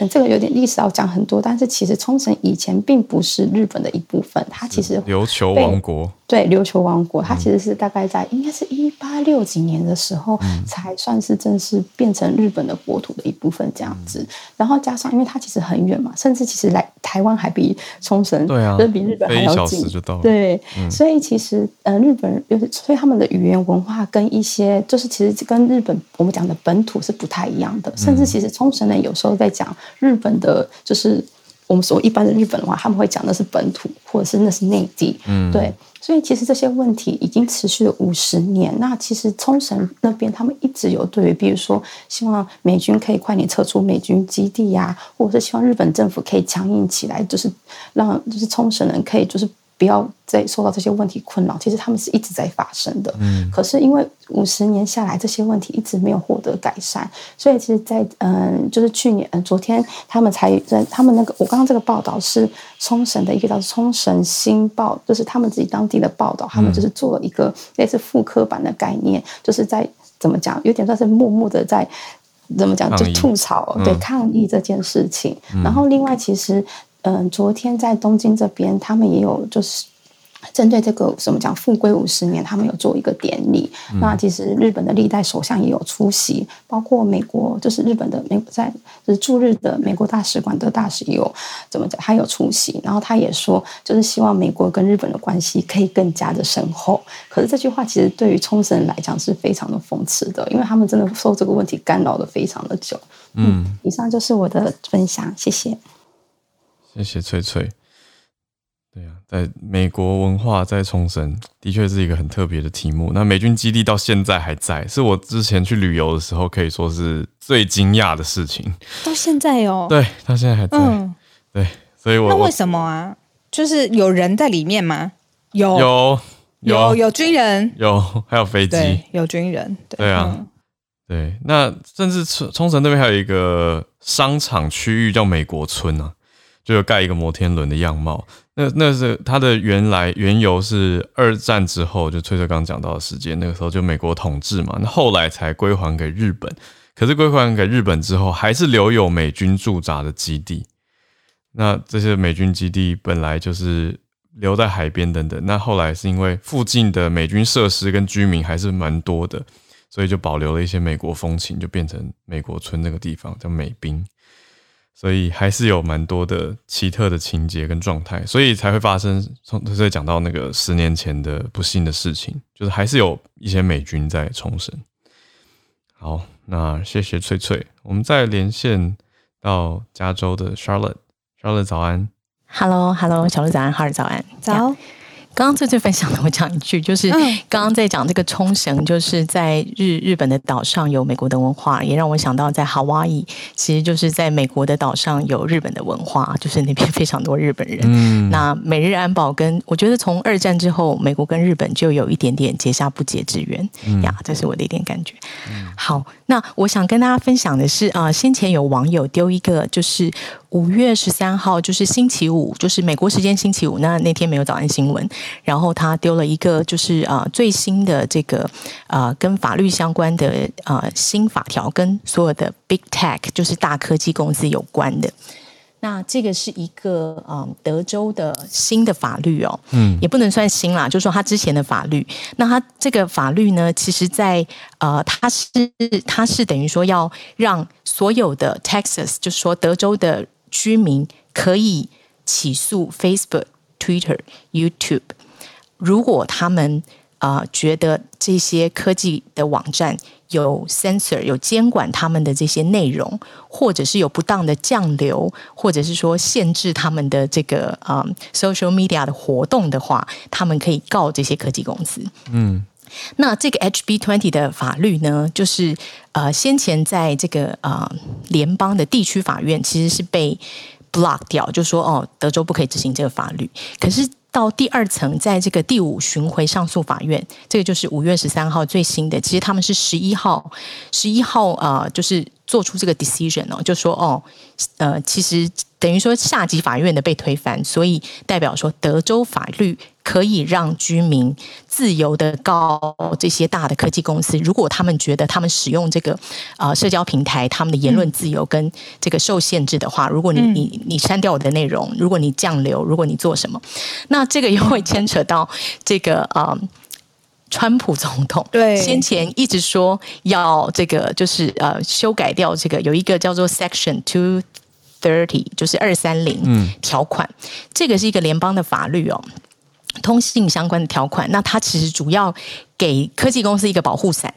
这个有点历史要讲很多，但是其实冲绳以前并不是日本的一部分，它其实琉球王国对琉球王国，它其实是大概在应该是一八六几年的时候才算是正式变成日本的国土的一部分这样子。然后加上因为它其实很远嘛，甚至其实来台湾还比冲绳对啊，比日本还要近，对，所以其实呃日本人就是所以他们的语言文化跟一些就是其实跟日本我们讲的本土是不太一样的，甚至其实冲绳人有时候在讲。日本的，就是我们所一般的日本的话，他们会讲的是本土，或者是那是内地，嗯，对。所以其实这些问题已经持续了五十年。那其实冲绳那边他们一直有对于，比如说希望美军可以快点撤出美军基地呀，或者是希望日本政府可以强硬起来，就是让就是冲绳人可以就是。不要再受到这些问题困扰，其实他们是一直在发生的。嗯，可是因为五十年下来，这些问题一直没有获得改善，所以其实，在嗯，就是去年，嗯，昨天他们才在他们那个，我刚刚这个报道是冲绳的一个叫《冲绳新报》，就是他们自己当地的报道，他们就是做了一个类似复刻版的概念，就是在怎么讲，有点算是默默的在怎么讲，就吐槽对抗议这件事情。然后另外，其实。嗯，昨天在东京这边，他们也有就是针对这个什么讲复归五十年，他们有做一个典礼。那其实日本的历代首相也有出席，包括美国，就是日本的美国在就是驻日的美国大使馆的大使也有怎么讲，他有出席。然后他也说，就是希望美国跟日本的关系可以更加的深厚。可是这句话其实对于冲绳人来讲是非常的讽刺的，因为他们真的受这个问题干扰的非常的久。嗯，以上就是我的分享，谢谢。谢谢翠翠。对啊，在美国文化在冲绳的确是一个很特别的题目。那美军基地到现在还在，是我之前去旅游的时候可以说是最惊讶的事情。到现在哦，对，到现在还在。嗯，对，所以我那为什么啊？就是有人在里面吗？有有有有军人，有还有飞机，有军人。对啊，对。那甚至冲冲绳那边还有一个商场区域叫美国村啊。就盖一个摩天轮的样貌，那那是它的原来缘由是二战之后，就崔翠刚讲到的时间，那个时候就美国统治嘛，那后来才归还给日本。可是归还给日本之后，还是留有美军驻扎的基地。那这些美军基地本来就是留在海边等等，那后来是因为附近的美军设施跟居民还是蛮多的，所以就保留了一些美国风情，就变成美国村那个地方叫美滨。所以还是有蛮多的奇特的情节跟状态，所以才会发生。从所以讲到那个十年前的不幸的事情，就是还是有一些美军在重生。好，那谢谢翠翠，我们再连线到加州的 Charlotte，Charlotte 早安，Hello，Hello，小鹿早安，哈尔早安，早。刚刚最最分享的，我讲一句，就是刚刚在讲这个冲绳，就是在日日本的岛上有美国的文化，也让我想到在夏威夷，其实就是在美国的岛上有日本的文化，就是那边非常多日本人。嗯，那美日安保跟我觉得从二战之后，美国跟日本就有一点点结下不解之缘呀，这是我的一点感觉。好，那我想跟大家分享的是啊，先前有网友丢一个就是。五月十三号就是星期五，就是美国时间星期五。那那天没有早安新闻，然后他丢了一个就是啊最新的这个啊跟法律相关的啊新法条，跟所有的 big tech 就是大科技公司有关的。那这个是一个啊德州的新的法律哦，嗯，也不能算新啦，就是说他之前的法律。那他这个法律呢，其实在呃，他是他是等于说要让所有的 Texas，就是说德州的。居民可以起诉 Facebook、Twitter、YouTube，如果他们啊觉得这些科技的网站有 censor 有监管他们的这些内容，或者是有不当的降流，或者是说限制他们的这个啊 social media 的活动的话，他们可以告这些科技公司。嗯。那这个 HB twenty 的法律呢，就是呃，先前在这个呃联邦的地区法院其实是被 block 掉，就说哦，德州不可以执行这个法律。可是到第二层，在这个第五巡回上诉法院，这个就是五月十三号最新的，其实他们是十一号，十一号啊，就是做出这个 decision 哦，就说哦，呃，其实。等于说下级法院的被推翻，所以代表说德州法律可以让居民自由的告这些大的科技公司，如果他们觉得他们使用这个啊社交平台，他们的言论自由跟这个受限制的话，如果你你你删掉我的内容，如果你降流，如果你做什么，那这个又会牵扯到这个啊，川普总统对先前一直说要这个就是呃修改掉这个有一个叫做 Section Two。Thirty 就是二三零条款，这个是一个联邦的法律哦，通信相关的条款。那它其实主要给科技公司一个保护伞：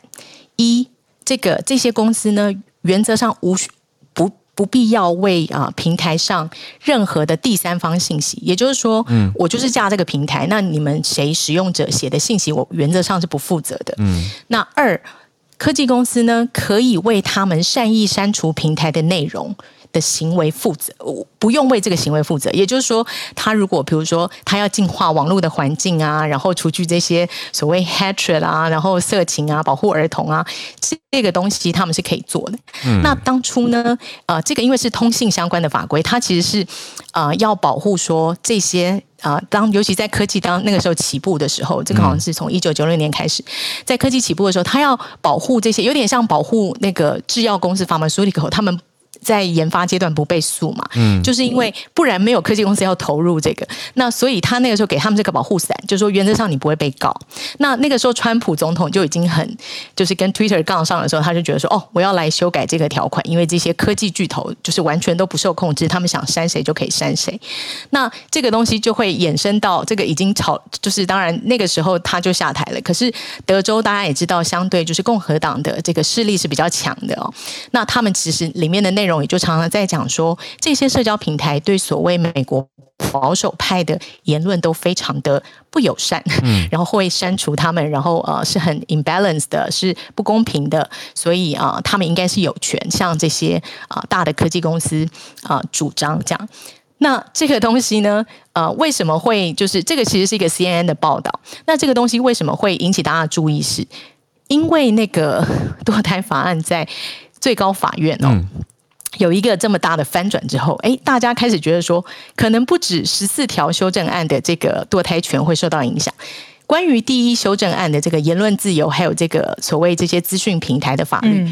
一，这个这些公司呢，原则上无需不不必要为啊平台上任何的第三方信息，也就是说，嗯，我就是架这个平台，那你们谁使用者写的信息，我原则上是不负责的。嗯，那二，科技公司呢，可以为他们善意删除平台的内容。的行为负责，不用为这个行为负责。也就是说，他如果比如说他要净化网络的环境啊，然后除去这些所谓 hatred 啊，然后色情啊，保护儿童啊，这个东西他们是可以做的。那当初呢，呃，这个因为是通信相关的法规，它其实是呃要保护说这些啊，当尤其在科技当那个时候起步的时候，这个好像是从一九九六年开始，在科技起步的时候，他要保护这些，有点像保护那个制药公司 pharmaceutical 他们。在研发阶段不被诉嘛，嗯，就是因为不然没有科技公司要投入这个，那所以他那个时候给他们这个保护伞，就是说原则上你不会被告。那那个时候川普总统就已经很就是跟 Twitter 杠上的时候，他就觉得说哦，我要来修改这个条款，因为这些科技巨头就是完全都不受控制，他们想删谁就可以删谁。那这个东西就会衍生到这个已经吵，就是当然那个时候他就下台了。可是德州大家也知道，相对就是共和党的这个势力是比较强的哦。那他们其实里面的内容也就常常在讲说，这些社交平台对所谓美国保守派的言论都非常的不友善，嗯，然后会删除他们，然后呃是很 imbalance 的，是不公平的，所以啊，他们应该是有权向这些啊大的科技公司啊主张这样。那这个东西呢，呃，为什么会就是这个其实是一个 CNN 的报道？那这个东西为什么会引起大家的注意？是因为那个 堕胎法案在。最高法院哦，有一个这么大的翻转之后，哎，大家开始觉得说，可能不止十四条修正案的这个堕胎权会受到影响。关于第一修正案的这个言论自由，还有这个所谓这些资讯平台的法律，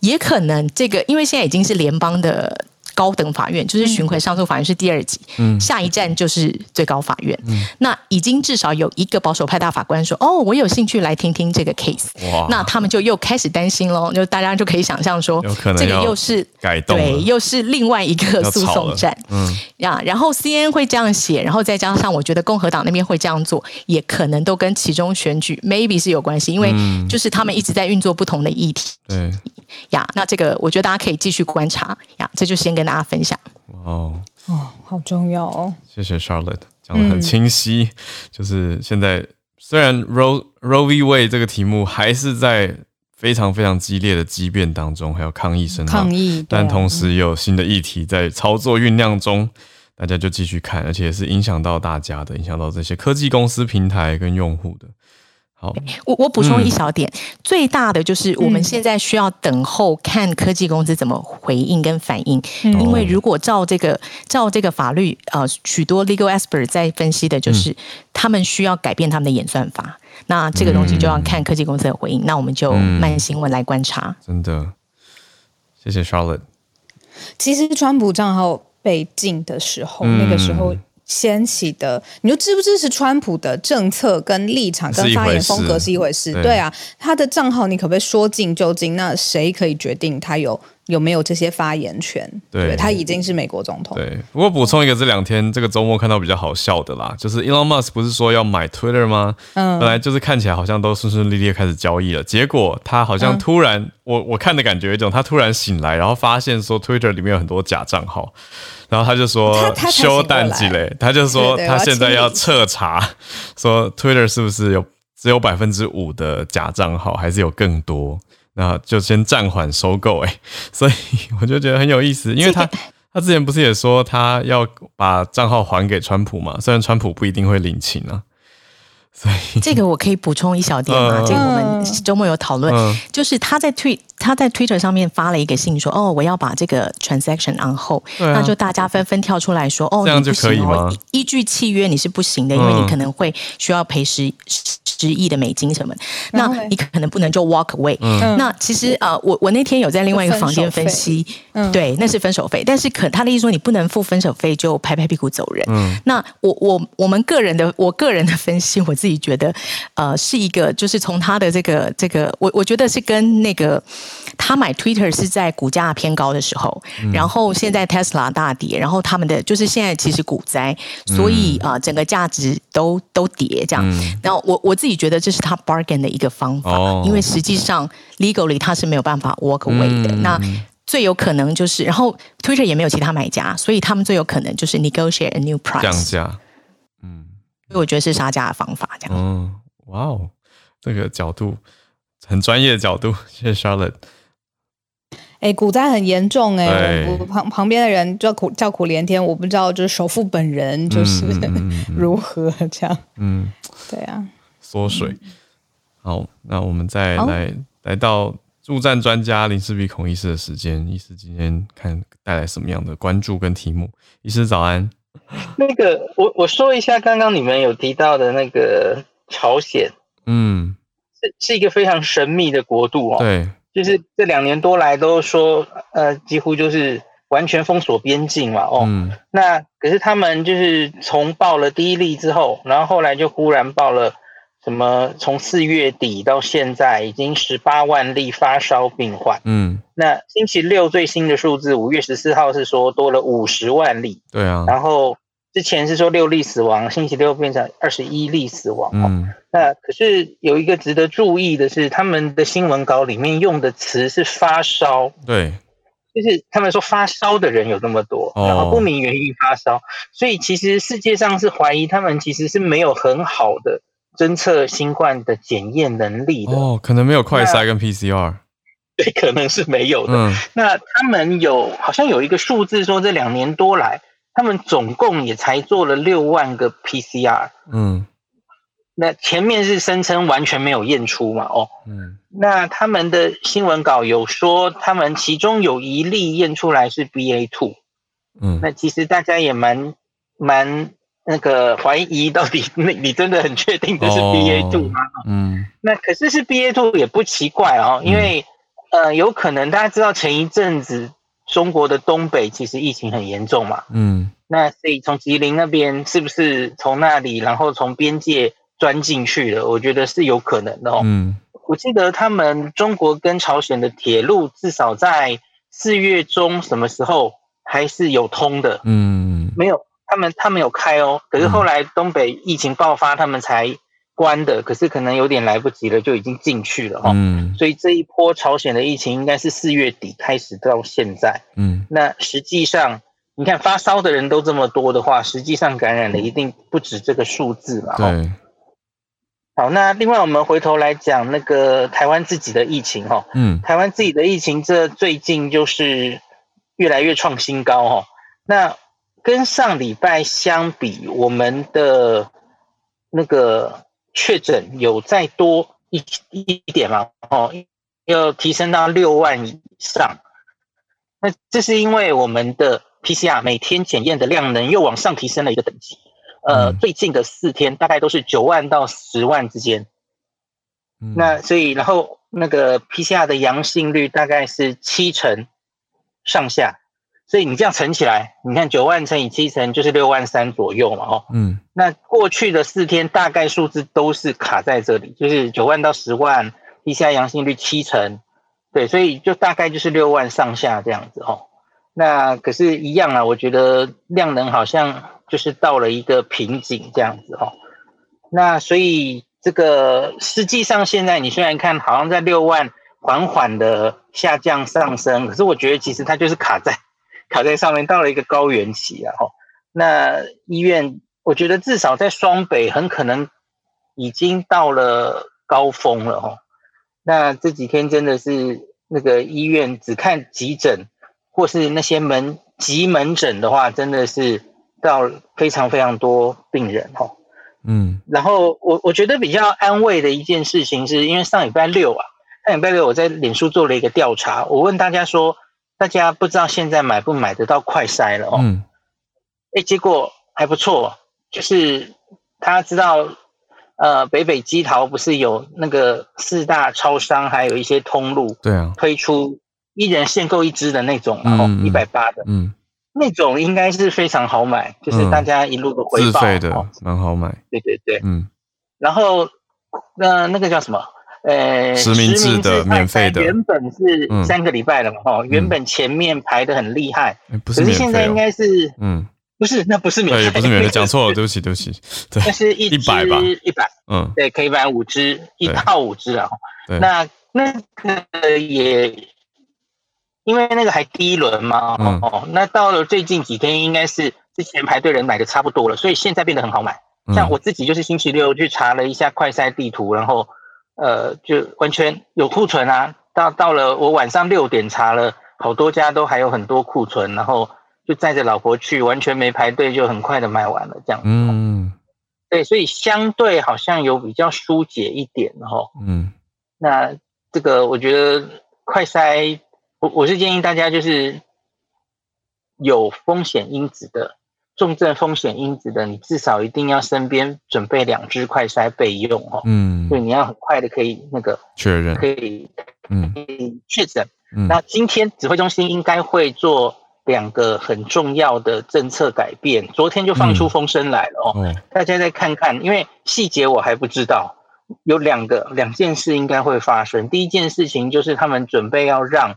也可能这个，因为现在已经是联邦的。高等法院就是巡回上诉法院是第二级，下一站就是最高法院。那已经至少有一个保守派大法官说：“哦，我有兴趣来听听这个 case。”那他们就又开始担心喽，就大家就可以想象说，这个又是改动，对，又是另外一个诉讼战。嗯，呀，然后 C N 会这样写，然后再加上我觉得共和党那边会这样做，也可能都跟其中选举 maybe 是有关系，因为就是他们一直在运作不同的议题。对。呀，那这个我觉得大家可以继续观察呀，这就先跟大家分享。哦哦，好重要哦！谢谢 Charlotte 讲的很清晰，就是现在虽然 Roe Roe v Wade 这个题目还是在非常非常激烈的激辩当中，还有抗议声抗议，但同时也有新的议题在操作酝酿中，大家就继续看，而且是影响到大家的，影响到这些科技公司、平台跟用户的。好，我我补充一小点，最大的就是我们现在需要等候看科技公司怎么回应跟反应，因为如果照这个照这个法律，呃，许多 legal expert 在分析的就是他们需要改变他们的演算法，那这个东西就要看科技公司的回应，那我们就慢新闻来观察。真的，谢谢 Charlotte。其实川普账号被禁的时候，那个时候。掀起的，你就支不支持川普的政策跟立场跟发言风格是一回事，对啊，他的账号你可不可以说禁就禁？那谁可以决定他有？有没有这些发言权？对他已经是美国总统。对，不过补充一个，这两天这个周末看到比较好笑的啦，就是 Elon Musk 不是说要买 Twitter 吗？嗯，本来就是看起来好像都顺顺利利开始交易了，结果他好像突然，我我看的感觉一种，他突然醒来，然后发现说 Twitter 里面有很多假账号，然后他就说修淡季嘞，他就说他现在要彻查，说 Twitter 是不是有只有百分之五的假账号，还是有更多？那就先暂缓收购，哎，所以我就觉得很有意思，因为他 他之前不是也说他要把账号还给川普嘛？虽然川普不一定会领情啊。所以这个我可以补充一小点吗？这个我们周末有讨论，就是他在推他在 Twitter 上面发了一个信说，哦，我要把这个 transaction on hold，那就大家纷纷跳出来说，哦，这样就可以吗？依据契约你是不行的，因为你可能会需要赔十十亿的美金什么，那你可能不能就 walk away。那其实呃，我我那天有在另外一个房间分析，对，那是分手费，但是可他的意思说你不能付分手费就拍拍屁股走人。那我我我们个人的我个人的分析，我自己觉得，呃，是一个，就是从他的这个这个，我我觉得是跟那个他买 Twitter 是在股价偏高的时候，然后现在 Tesla 大跌，然后他们的就是现在其实股灾，所以啊，整个价值都都跌这样。然后我我自己觉得这是他 bargain 的一个方法，因为实际上 legally 他是没有办法 walk away 的。那最有可能就是，然后 Twitter 也没有其他买家，所以他们最有可能就是 negotiate a new price 降价。所以我觉得是杀价的方法，这样。嗯，哇哦，这个角度很专业的角度，谢谢 Charlotte。哎，股灾很严重哎，我旁旁边的人叫苦叫苦连天，我不知道就是首富本人就是 如何这样。嗯，对啊，缩水。好，那我们再来来到助战专家林世比孔医师的时间，医师今天看带来什么样的关注跟题目？医师早安。那个，我我说一下，刚刚你们有提到的那个朝鲜，嗯，是是一个非常神秘的国度哦。对，就是这两年多来都说，呃，几乎就是完全封锁边境嘛，哦，那可是他们就是从报了第一例之后，然后后来就忽然报了什么，从四月底到现在已经十八万例发烧病患，嗯，那星期六最新的数字，五月十四号是说多了五十万例，对啊，然后之前是说六例死亡，星期六变成二十一例死亡，嗯，那可是有一个值得注意的是，他们的新闻稿里面用的词是发烧，对。就是他们说发烧的人有那么多，然后不明原因发烧，所以其实世界上是怀疑他们其实是没有很好的侦测新冠的检验能力的。哦，可能没有快筛跟 PCR，对，可能是没有的。嗯，那他们有好像有一个数字说，这两年多来，他们总共也才做了六万个 PCR。嗯。那前面是声称完全没有验出嘛？哦，嗯，那他们的新闻稿有说，他们其中有一例验出来是 BA two，嗯，那其实大家也蛮蛮那个怀疑，到底 那你真的很确定这是 BA two 吗？嗯，那可是是 BA two 也不奇怪哦，因为呃，有可能大家知道前一阵子中国的东北其实疫情很严重嘛，嗯，那所以从吉林那边是不是从那里，然后从边界？钻进去了，我觉得是有可能的哦。嗯，我记得他们中国跟朝鲜的铁路至少在四月中什么时候还是有通的。嗯，没有，他们他们有开哦，可是后来东北疫情爆发，他们才关的。可是可能有点来不及了，就已经进去了哈。嗯，所以这一波朝鲜的疫情应该是四月底开始到现在。嗯，那实际上你看发烧的人都这么多的话，实际上感染的一定不止这个数字嘛。对。好，那另外我们回头来讲那个台湾自己的疫情哈，嗯，台湾自己的疫情这最近就是越来越创新高哈。那跟上礼拜相比，我们的那个确诊有再多一一点嘛？哦，要提升到六万以上。那这是因为我们的 PCR 每天检验的量能又往上提升了一个等级。呃，最近的四天大概都是九万到十万之间，那所以然后那个 PCR 的阳性率大概是七成上下，所以你这样乘起来，你看九万乘以七成就是六万三左右嘛，哦，嗯，那过去的四天大概数字都是卡在这里，就是九万到十万，PCR 阳性率七成，对，所以就大概就是六万上下这样子，哦，那可是，一样啊，我觉得量能好像。就是到了一个瓶颈这样子哦，那所以这个实际上现在你虽然看好像在六万缓缓的下降上升，可是我觉得其实它就是卡在卡在上面到了一个高原期啊哈。那医院我觉得至少在双北很可能已经到了高峰了哈。那这几天真的是那个医院只看急诊或是那些门急门诊的话，真的是。到非常非常多病人哈，嗯，然后我我觉得比较安慰的一件事情，是因为上礼拜六啊，上礼拜六我在脸书做了一个调查，我问大家说，大家不知道现在买不买得到快筛了哦，嗯，哎，结果还不错，就是他知道，呃，北北基桃不是有那个四大超商，还有一些通路，对啊，推出一人限购一支的那种，然后一百八的，嗯。那种应该是非常好买，就是大家一路的回报，自费的，蛮好买。对对对，嗯。然后那那个叫什么？呃，实名制的免费的，原本是三个礼拜了嘛，哦，原本前面排的很厉害，不是可是现在应该是，嗯，不是，那不是免费，不是免费，讲错了，对不起，对不起。对那是一一百吧，一百，嗯，对，可以买五支，一套五支啊。那那个也。因为那个还第一轮嘛，哦，那到了最近几天，应该是之前排队人买的差不多了，所以现在变得很好买。像我自己就是星期六去查了一下快筛地图，然后呃，就完全有库存啊。到到了我晚上六点查了，好多家都还有很多库存，然后就载着老婆去，完全没排队，就很快的卖完了这样子。嗯，对，所以相对好像有比较疏解一点哈。嗯，那这个我觉得快筛。我我是建议大家，就是有风险因子的重症风险因子的，你至少一定要身边准备两支快筛备用哦。嗯，所以，你要很快的可以那个确认，可以嗯，确诊。那今天指挥中心应该会做两个很重要的政策改变，昨天就放出风声来了哦。嗯大家再看看，因为细节我还不知道，有两个两件事应该会发生。第一件事情就是他们准备要让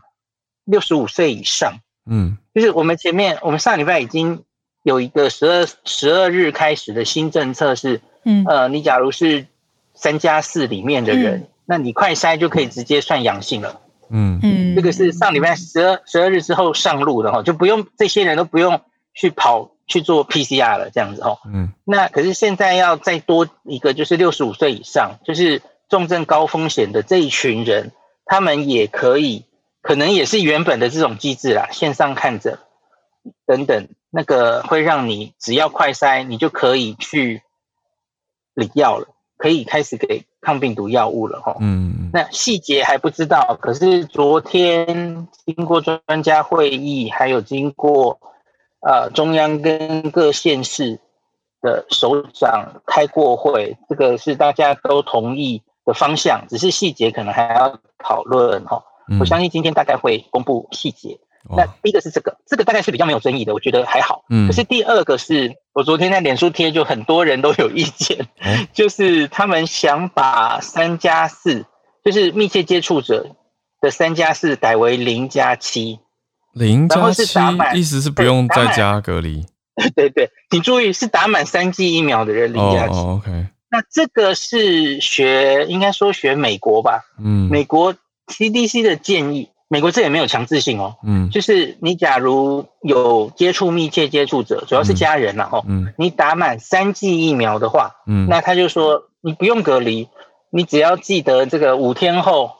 六十五岁以上，嗯，就是我们前面我们上礼拜已经有一个十二十二日开始的新政策是，嗯呃，你假如是三加四里面的人，那你快筛就可以直接算阳性了。嗯嗯，这个是上礼拜十二十二日之后上路的哈，就不用这些人都不用去跑去做 PCR 了，这样子哈。嗯，那可是现在要再多一个，就是六十五岁以上，就是重症高风险的这一群人，他们也可以，可能也是原本的这种机制啦，线上看诊等等，那个会让你只要快筛，你就可以去领药了。可以开始给抗病毒药物了哈，嗯，那细节还不知道，可是昨天经过专家会议，还有经过呃中央跟各县市的首长开过会，这个是大家都同意的方向，只是细节可能还要讨论哈。我相信今天大概会公布细节。那第一个是这个，这个大概是比较没有争议的，我觉得还好。嗯，可是第二个是我昨天在脸书贴，就很多人都有意见，就是他们想把三加四，就是密切接触者的三加四改为零加七，零加七意思是不用在家隔离。对对，请注意是打满三剂疫苗的人零加七。OK，那这个是学应该说学美国吧？嗯，美国 CDC 的建议。美国这也没有强制性哦，嗯，就是你假如有接触密切接触者，主要是家人了哦，嗯，你打满三剂疫苗的话，嗯，那他就说你不用隔离，你只要记得这个五天后，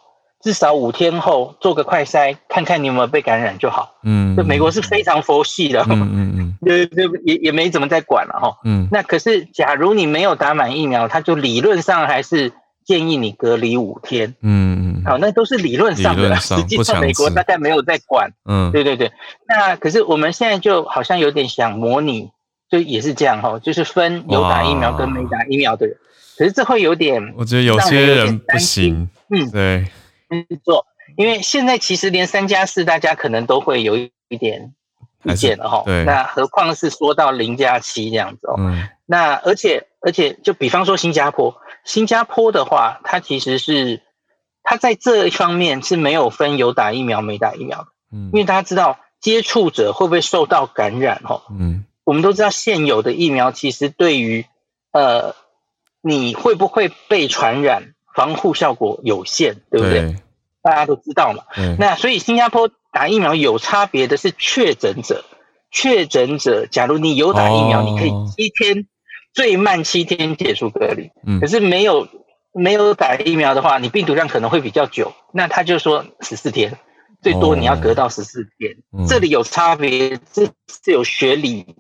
至少五天后做个快筛，看看你有没有被感染就好，嗯，就美国是非常佛系的，嗯嗯嗯，也也也没怎么在管了哈，嗯，那可是假如你没有打满疫苗，他就理论上还是。建议你隔离五天，嗯嗯，好，那都是理论上的，实际上美国大概没有在管，嗯，对对对。那可是我们现在就好像有点想模拟，就也是这样哈，就是分有打疫苗跟没打疫苗的人。可是这会有点，我觉得有些人不行，嗯，对，没错，因为现在其实连三加四，大家可能都会有一点意见了哈，对，那何况是说到零加七这样子哦，嗯，那而且而且就比方说新加坡。新加坡的话，它其实是它在这一方面是没有分有打疫苗没打疫苗的，嗯，因为大家知道接触者会不会受到感染，哦，嗯，我们都知道现有的疫苗其实对于呃你会不会被传染防护效果有限，对不对？大家都知道嘛，那所以新加坡打疫苗有差别的是确诊者，确诊者假如你有打疫苗，你可以七天。最慢七天解除隔离，可是没有没有打疫苗的话，你病毒量可能会比较久。那他就说十四天，最多你要隔到十四天。这里有差别，这是有学理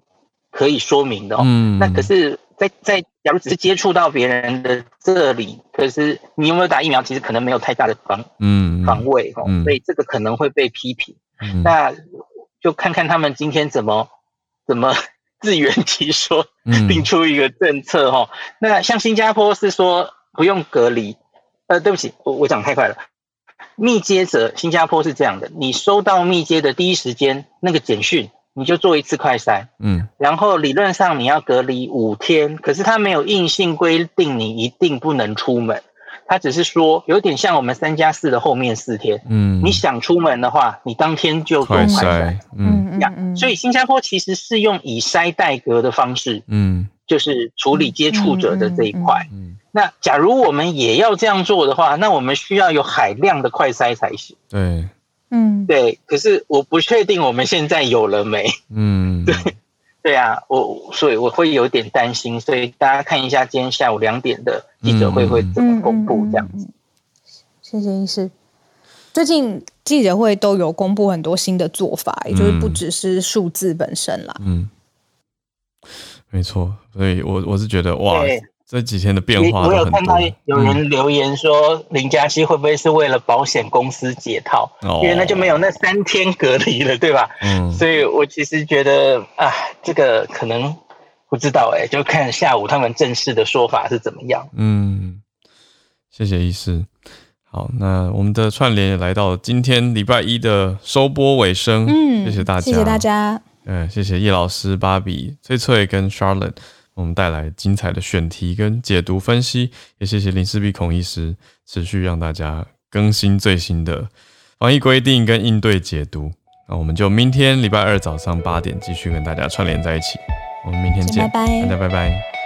可以说明的哦。那可是，在在假如只是接触到别人的这里，可是你有没有打疫苗，其实可能没有太大的防嗯防卫哦，所以这个可能会被批评。那就看看他们今天怎么怎么。自圆其说，定出一个政策哈。那像新加坡是说不用隔离，呃，对不起，我我讲太快了。密接者，新加坡是这样的：你收到密接的第一时间那个简讯，你就做一次快筛，嗯，然后理论上你要隔离五天，可是他没有硬性规定你一定不能出门。他只是说，有点像我们三加四的后面四天。嗯，你想出门的话，你当天就做快筛。嗯嗯所以新加坡其实是用以筛代隔的方式，嗯，就是处理接触者的这一块。嗯，那假如我们也要这样做的话，那我们需要有海量的快筛才行。对，嗯，对。可是我不确定我们现在有了没。嗯，对。对啊，我所以我会有点担心，所以大家看一下今天下午两点的记者会会怎么公布这样子。谢谢医师。最近记者会都有公布很多新的做法，也就是不只是数字本身啦。嗯，没错，所以我我是觉得哇。这几天的变化我有看到有人留言说林嘉熙会不会是为了保险公司解套？因为那就没有那三天隔离了，对吧？嗯，所以我其实觉得啊，这个可能不知道哎，就看下午他们正式的说法是怎么样。嗯，谢谢医师。好，那我们的串联也来到今天礼拜一的收播尾声。嗯，谢谢大家，谢谢大家。嗯，谢谢叶老师、芭比、翠翠跟 Charlotte，我们带来精彩的选题跟解读分析。也谢谢林世璧孔医师，持续让大家更新最新的防疫规定跟应对解读。那我们就明天礼拜二早上八点继续跟大家串联在一起。我们明天见，拜拜，大家拜拜。